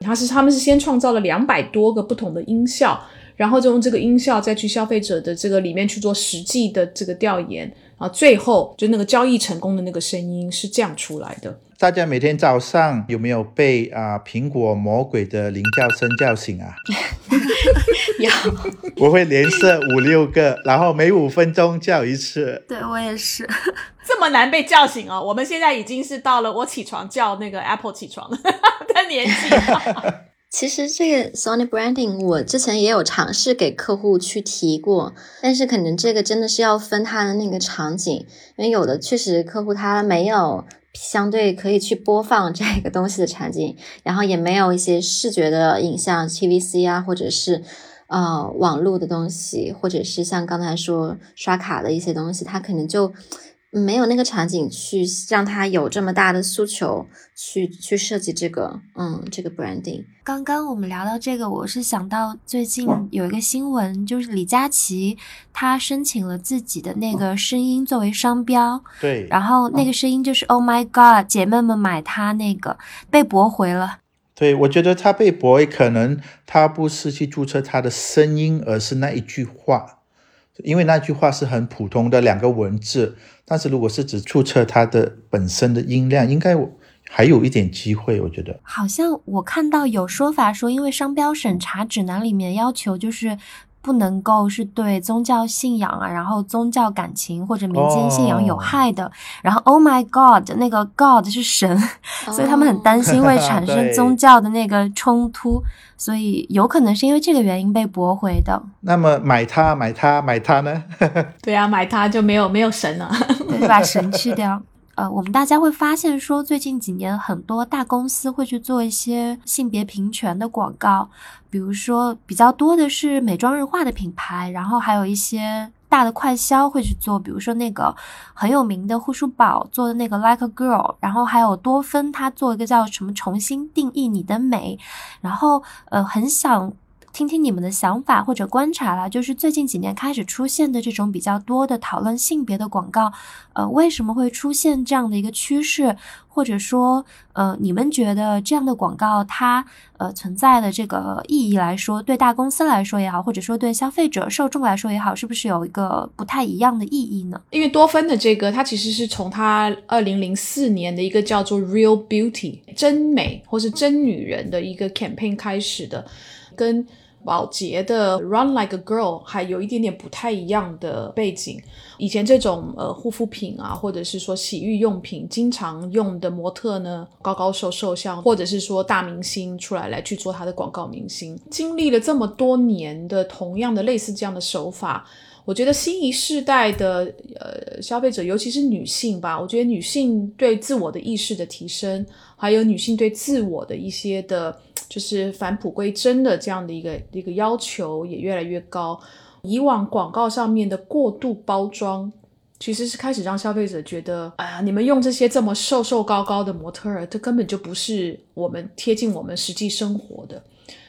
他是他们是先创造了两百多个不同的音效，然后就用这个音效再去消费者的这个里面去做实际的这个调研，啊，最后就那个交易成功的那个声音是这样出来的。大家每天早上有没有被啊苹果魔鬼的铃叫声叫醒啊？有，我会连射五六个，然后每五分钟叫一次。对我也是，这么难被叫醒哦。我们现在已经是到了我起床叫那个 Apple 起床的年纪。其实这个 Sony Branding 我之前也有尝试给客户去提过，但是可能这个真的是要分他的那个场景，因为有的确实客户他没有相对可以去播放这个东西的场景，然后也没有一些视觉的影像 TVC 啊，或者是呃网络的东西，或者是像刚才说刷卡的一些东西，它可能就。没有那个场景去让他有这么大的诉求，去去设计这个，嗯，这个 branding。刚刚我们聊到这个，我是想到最近有一个新闻，就是李佳琦他申请了自己的那个声音作为商标，对，然后那个声音就是 Oh my God，姐妹们买它那个被驳回了。对，我觉得他被驳，可能他不是去注册他的声音，而是那一句话，因为那句话是很普通的两个文字。但是如果是只注册它的本身的音量，应该还有一点机会，我觉得。好像我看到有说法说，因为商标审查指南里面要求就是。不能够是对宗教信仰啊，然后宗教感情或者民间信仰有害的。然后，Oh my God，那个 God 是神，所以他们很担心会产生宗教的那个冲突，所以有可能是因为这个原因被驳回的。那么买它，买它，买它呢？对啊，买它就没有没有神了，会，把神去掉。呃，我们大家会发现说，最近几年很多大公司会去做一些性别平权的广告，比如说比较多的是美妆日化的品牌，然后还有一些大的快销会去做，比如说那个很有名的护舒宝做的那个 Like a Girl，然后还有多芬它做一个叫什么重新定义你的美，然后呃很想。听听你们的想法或者观察啦，就是最近几年开始出现的这种比较多的讨论性别的广告，呃，为什么会出现这样的一个趋势？或者说，呃，你们觉得这样的广告它呃存在的这个意义来说，对大公司来说也好，或者说对消费者受众来说也好，是不是有一个不太一样的意义呢？因为多芬的这个，它其实是从它二零零四年的一个叫做 Real Beauty 真美或是真女人的一个 campaign 开始的，跟。宝洁的 Run Like a Girl 还有一点点不太一样的背景。以前这种呃护肤品啊，或者是说洗浴用品，经常用的模特呢，高高瘦瘦像，或者是说大明星出来来去做他的广告明星。经历了这么多年的同样的类似这样的手法，我觉得新一世代的呃消费者，尤其是女性吧，我觉得女性对自我的意识的提升，还有女性对自我的一些的。就是返璞归真的这样的一个一个要求也越来越高。以往广告上面的过度包装，其实是开始让消费者觉得，哎呀，你们用这些这么瘦瘦高高的模特儿，这根本就不是我们贴近我们实际生活的。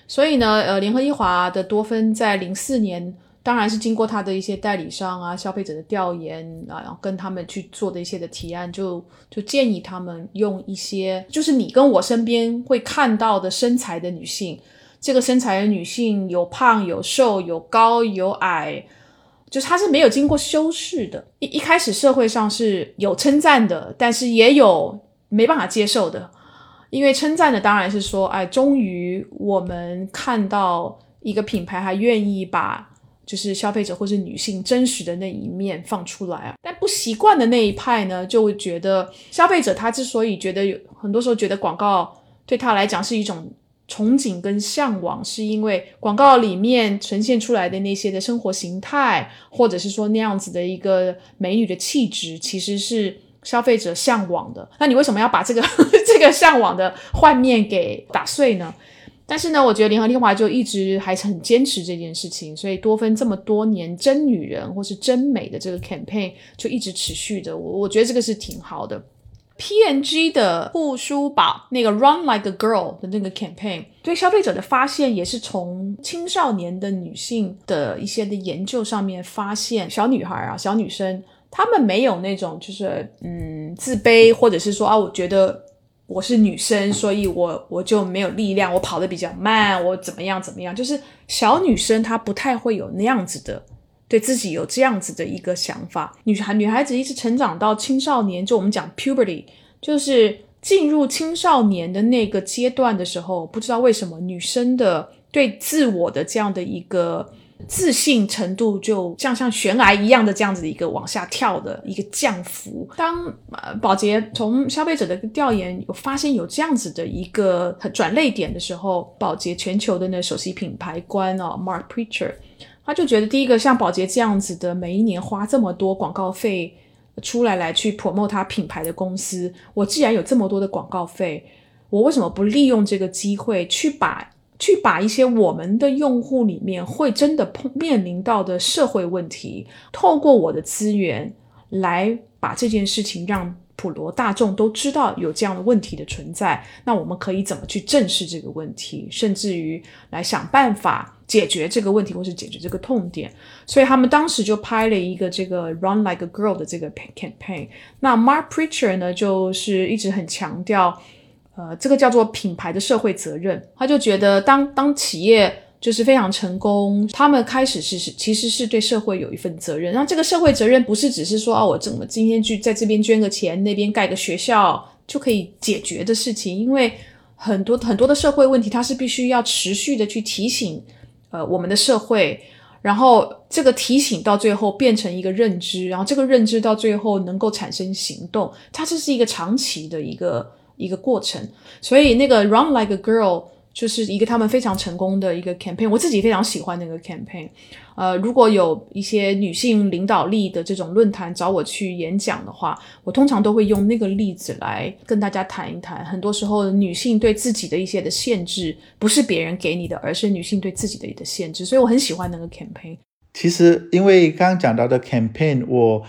所以呢，呃，联合利华的多芬在零四年。当然是经过他的一些代理商啊、消费者的调研啊，然后跟他们去做的一些的提案，就就建议他们用一些，就是你跟我身边会看到的身材的女性，这个身材的女性有胖有瘦有高有矮，就是她是没有经过修饰的。一一开始社会上是有称赞的，但是也有没办法接受的，因为称赞的当然是说，哎，终于我们看到一个品牌还愿意把。就是消费者或是女性真实的那一面放出来啊，但不习惯的那一派呢，就会觉得消费者他之所以觉得有很多时候觉得广告对他来讲是一种憧憬跟向往，是因为广告里面呈现出来的那些的生活形态，或者是说那样子的一个美女的气质，其实是消费者向往的。那你为什么要把这个 这个向往的幻面给打碎呢？但是呢，我觉得联合利华就一直还是很坚持这件事情，所以多芬这么多年真女人或是真美的这个 campaign 就一直持续的。我我觉得这个是挺好的。P&G 的护舒宝那个 Run Like a Girl 的那个 campaign 对消费者的发现也是从青少年的女性的一些的研究上面发现，小女孩啊，小女生她们没有那种就是嗯自卑，或者是说啊，我觉得。我是女生，所以我我就没有力量，我跑得比较慢，我怎么样怎么样？就是小女生她不太会有那样子的，对自己有这样子的一个想法。女孩女孩子一直成长到青少年，就我们讲 puberty，就是进入青少年的那个阶段的时候，不知道为什么女生的对自我的这样的一个自信程度就像像悬崖一样的这样子的一个往下跳的一个降幅。当呃宝洁从消费者的调研有发现有这样子的一个转泪点的时候，宝洁全球的那首席品牌官哦，Mark Preacher，他就觉得第一个像宝洁这样子的，每一年花这么多广告费出来来去 promote 他品牌的公司，我既然有这么多的广告费，我为什么不利用这个机会去把？去把一些我们的用户里面会真的碰面临到的社会问题，透过我的资源来把这件事情让普罗大众都知道有这样的问题的存在。那我们可以怎么去正视这个问题，甚至于来想办法解决这个问题，或是解决这个痛点。所以他们当时就拍了一个这个 “Run Like a Girl” 的这个 campaign。那 Mark Preacher 呢，就是一直很强调。呃，这个叫做品牌的社会责任。他就觉得，当当企业就是非常成功，他们开始是是其实是对社会有一份责任。那这个社会责任不是只是说啊，我怎么今天去在这边捐个钱，那边盖个学校就可以解决的事情。因为很多很多的社会问题，它是必须要持续的去提醒呃我们的社会，然后这个提醒到最后变成一个认知，然后这个认知到最后能够产生行动，它这是一个长期的一个。一个过程，所以那个 Run Like a Girl 就是一个他们非常成功的一个 campaign，我自己非常喜欢那个 campaign。呃，如果有一些女性领导力的这种论坛找我去演讲的话，我通常都会用那个例子来跟大家谈一谈。很多时候，女性对自己的一些的限制，不是别人给你的，而是女性对自己的一个限制。所以我很喜欢那个 campaign。其实，因为刚刚讲到的 campaign，我。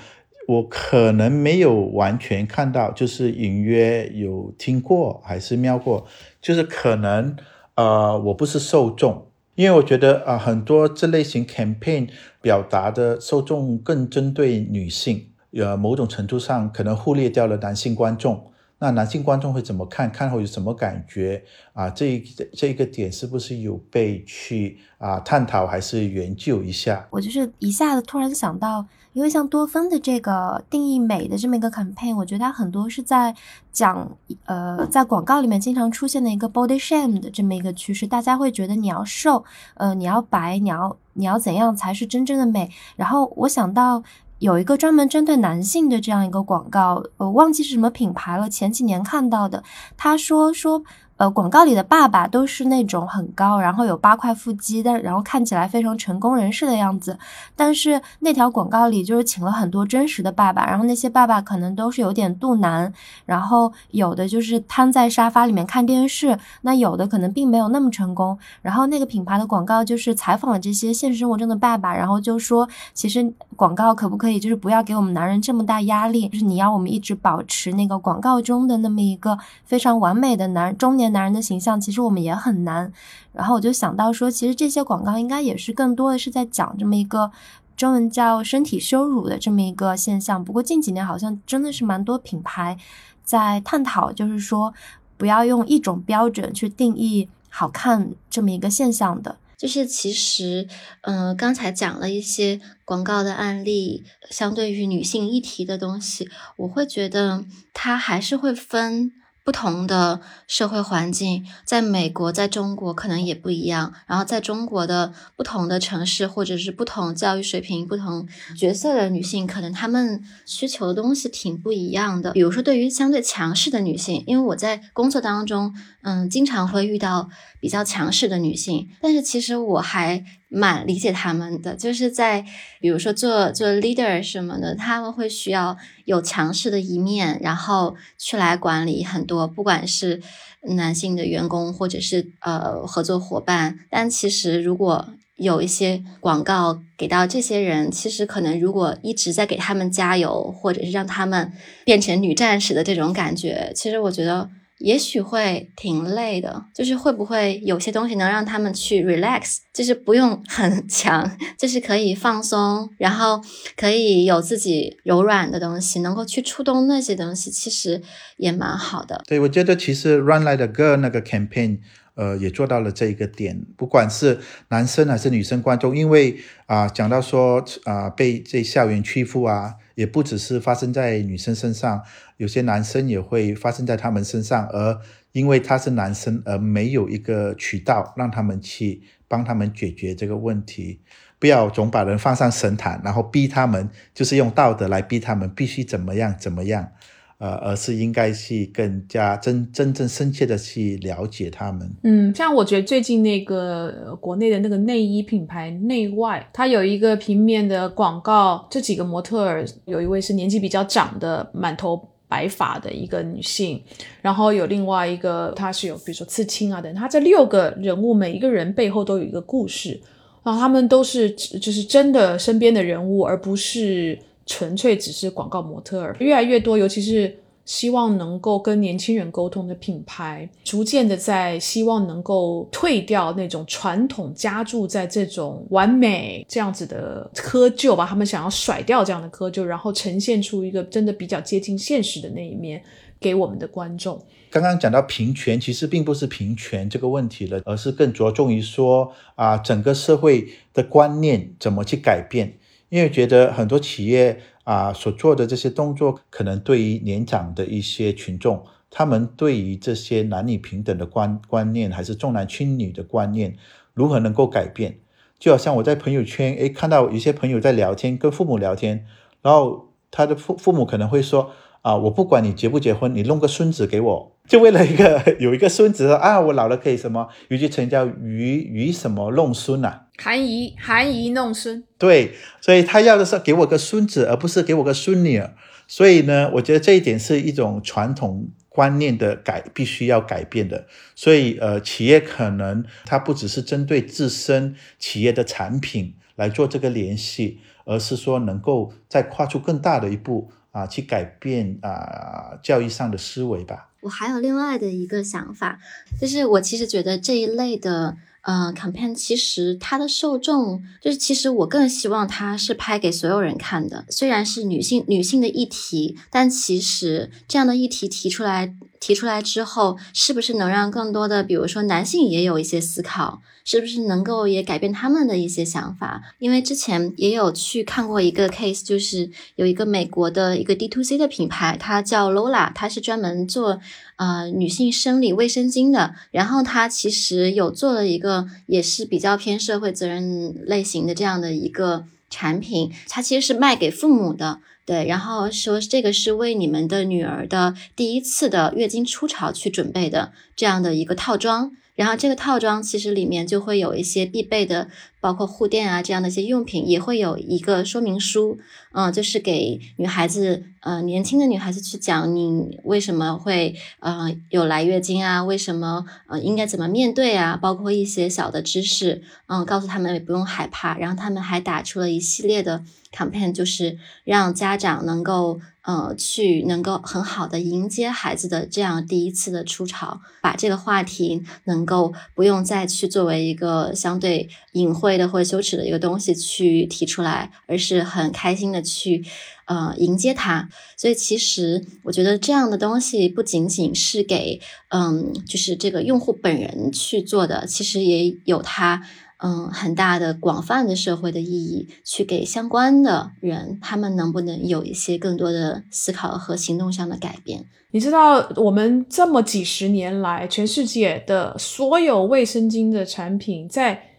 我可能没有完全看到，就是隐约有听过还是瞄过，就是可能呃我不是受众，因为我觉得啊很多这类型 campaign 表达的受众更针对女性，呃某种程度上可能忽略掉了男性观众。那男性观众会怎么看？看后有什么感觉啊？这一这一个点是不是有被去啊探讨还是研究一下？我就是一下子突然想到。因为像多芬的这个定义美的这么一个 campaign，我觉得它很多是在讲，呃，在广告里面经常出现的一个 body shame 的这么一个趋势，大家会觉得你要瘦，呃，你要白，你要你要怎样才是真正的美？然后我想到有一个专门针对男性的这样一个广告，我忘记是什么品牌了，前几年看到的，他说说。呃，广告里的爸爸都是那种很高，然后有八块腹肌，但然后看起来非常成功人士的样子。但是那条广告里就是请了很多真实的爸爸，然后那些爸爸可能都是有点肚腩，然后有的就是瘫在沙发里面看电视，那有的可能并没有那么成功。然后那个品牌的广告就是采访了这些现实生活中的爸爸，然后就说，其实广告可不可以就是不要给我们男人这么大压力，就是你要我们一直保持那个广告中的那么一个非常完美的男中年。男人的形象其实我们也很难，然后我就想到说，其实这些广告应该也是更多的是在讲这么一个中文叫身体羞辱的这么一个现象。不过近几年好像真的是蛮多品牌在探讨，就是说不要用一种标准去定义好看这么一个现象的。就是其实，嗯，刚才讲了一些广告的案例，相对于女性议题的东西，我会觉得它还是会分。不同的社会环境，在美国、在中国可能也不一样。然后，在中国的不同的城市，或者是不同教育水平、不同角色的女性，可能她们需求的东西挺不一样的。比如说，对于相对强势的女性，因为我在工作当中，嗯，经常会遇到比较强势的女性，但是其实我还。蛮理解他们的，就是在比如说做做 leader 什么的，他们会需要有强势的一面，然后去来管理很多，不管是男性的员工或者是呃合作伙伴。但其实如果有一些广告给到这些人，其实可能如果一直在给他们加油，或者是让他们变成女战士的这种感觉，其实我觉得。也许会挺累的，就是会不会有些东西能让他们去 relax，就是不用很强，就是可以放松，然后可以有自己柔软的东西，能够去触动那些东西，其实也蛮好的。对，我觉得其实 Run Like a Girl 那个 campaign，呃，也做到了这一个点，不管是男生还是女生观众，因为啊，讲到说啊，被这校园欺负啊。也不只是发生在女生身上，有些男生也会发生在他们身上，而因为他是男生，而没有一个渠道让他们去帮他们解决这个问题。不要总把人放上神坛，然后逼他们，就是用道德来逼他们必须怎么样怎么样，呃，而是应该去更加真真正深切的去了解他们。嗯，像我觉得最近那个国内的那个内衣品牌内外，它有一个平面的广告，这几个模特儿有一位是年纪比较长的，满头。白发的一个女性，然后有另外一个，她是有比如说刺青啊等，她这六个人物每一个人背后都有一个故事，然后他们都是就是真的身边的人物，而不是纯粹只是广告模特儿，越来越多，尤其是。希望能够跟年轻人沟通的品牌，逐渐的在希望能够退掉那种传统加注在这种完美这样子的窠臼吧，他们想要甩掉这样的窠臼，然后呈现出一个真的比较接近现实的那一面给我们的观众。刚刚讲到平权，其实并不是平权这个问题了，而是更着重于说啊，整个社会的观念怎么去改变，因为觉得很多企业。啊，所做的这些动作，可能对于年长的一些群众，他们对于这些男女平等的观观念，还是重男轻女的观念，如何能够改变？就好像我在朋友圈，诶，看到有些朋友在聊天，跟父母聊天，然后他的父父母可能会说。啊，我不管你结不结婚，你弄个孙子给我，就为了一个有一个孙子啊，我老了可以什么？有句成叫“鱼鱼什么弄孙”呐，含饴含饴弄孙。对，所以他要的是给我个孙子，而不是给我个孙女儿。所以呢，我觉得这一点是一种传统观念的改，必须要改变的。所以呃，企业可能它不只是针对自身企业的产品来做这个联系，而是说能够再跨出更大的一步。啊，去改变啊教育上的思维吧。我还有另外的一个想法，就是我其实觉得这一类的嗯 campaign，其实它的受众就是，其实我更希望它是拍给所有人看的。虽然是女性女性的议题，但其实这样的议题提出来。提出来之后，是不是能让更多的，比如说男性也有一些思考，是不是能够也改变他们的一些想法？因为之前也有去看过一个 case，就是有一个美国的一个 D to C 的品牌，它叫 Lola，它是专门做呃女性生理卫生巾的。然后它其实有做了一个也是比较偏社会责任类型的这样的一个产品，它其实是卖给父母的。对，然后说这个是为你们的女儿的第一次的月经初潮去准备的这样的一个套装。然后这个套装其实里面就会有一些必备的，包括护垫啊这样的一些用品，也会有一个说明书，嗯，就是给女孩子，呃，年轻的女孩子去讲你为什么会呃有来月经啊，为什么呃应该怎么面对啊，包括一些小的知识，嗯，告诉他们也不用害怕。然后他们还打出了一系列的 campaign，就是让家长能够。呃，去能够很好的迎接孩子的这样第一次的初潮，把这个话题能够不用再去作为一个相对隐晦的或者羞耻的一个东西去提出来，而是很开心的去呃迎接它。所以其实我觉得这样的东西不仅仅是给嗯，就是这个用户本人去做的，其实也有它。嗯，很大的、广泛的社会的意义，去给相关的人，他们能不能有一些更多的思考和行动上的改变？你知道，我们这么几十年来，全世界的所有卫生巾的产品，在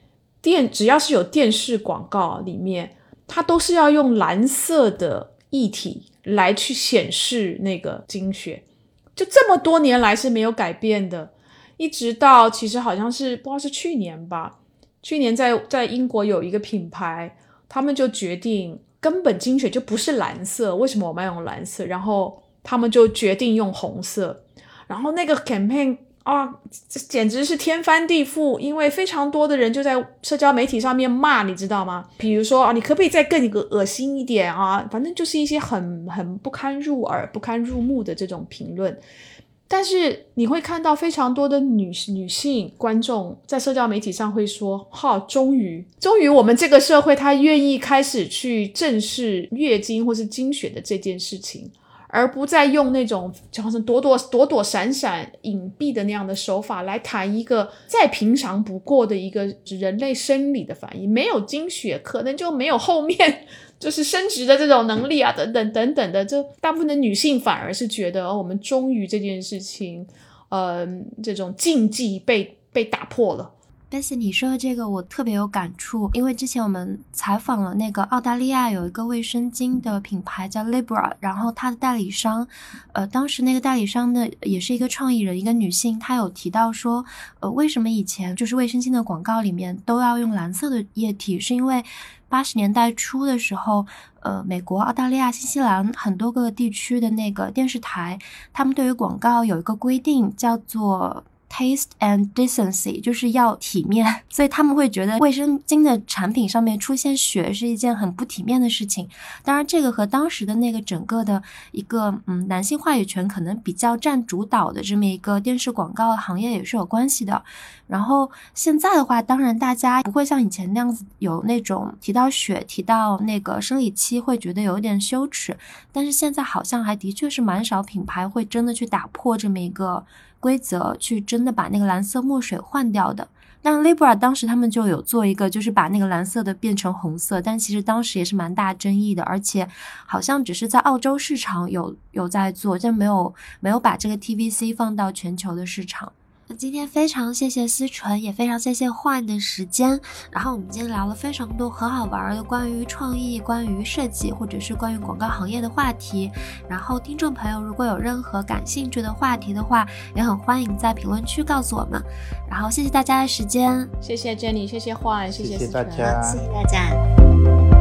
电只要是有电视广告里面，它都是要用蓝色的液体来去显示那个精血，就这么多年来是没有改变的，一直到其实好像是不知道是去年吧。去年在在英国有一个品牌，他们就决定根本精血就不是蓝色，为什么我们要用蓝色？然后他们就决定用红色，然后那个 campaign 啊，这简直是天翻地覆，因为非常多的人就在社交媒体上面骂，你知道吗？比如说啊，你可不可以再更一个恶心一点啊？反正就是一些很很不堪入耳、不堪入目的这种评论。但是你会看到非常多的女女性观众在社交媒体上会说：“哈，终于，终于，我们这个社会她愿意开始去正视月经或是经血的这件事情，而不再用那种就好像躲躲躲躲闪闪、隐蔽的那样的手法来谈一个再平常不过的一个人类生理的反应。没有经血，可能就没有后面。”就是生殖的这种能力啊，等等等等的，这大部分的女性反而是觉得，哦，我们终于这件事情，呃，这种禁忌被被打破了。贝西，你说的这个我特别有感触，因为之前我们采访了那个澳大利亚有一个卫生巾的品牌叫 Libra，然后它的代理商，呃，当时那个代理商的也是一个创意人，一个女性，她有提到说，呃，为什么以前就是卫生巾的广告里面都要用蓝色的液体，是因为八十年代初的时候，呃，美国、澳大利亚、新西兰很多个地区的那个电视台，他们对于广告有一个规定，叫做。Taste and decency 就是要体面，所以他们会觉得卫生巾的产品上面出现血是一件很不体面的事情。当然，这个和当时的那个整个的一个嗯男性话语权可能比较占主导的这么一个电视广告行业也是有关系的。然后现在的话，当然大家不会像以前那样子有那种提到血、提到那个生理期会觉得有点羞耻，但是现在好像还的确是蛮少品牌会真的去打破这么一个。规则去真的把那个蓝色墨水换掉的，那 Libra 当时他们就有做一个，就是把那个蓝色的变成红色，但其实当时也是蛮大争议的，而且好像只是在澳洲市场有有在做，但没有没有把这个 TVC 放到全球的市场。今天非常谢谢思纯，也非常谢谢幻的时间。然后我们今天聊了非常多很好玩的关于创意、关于设计，或者是关于广告行业的话题。然后听众朋友如果有任何感兴趣的话题的话，也很欢迎在评论区告诉我们。然后谢谢大家的时间，谢谢 Jenny，谢谢幻，谢谢大家，谢谢大家。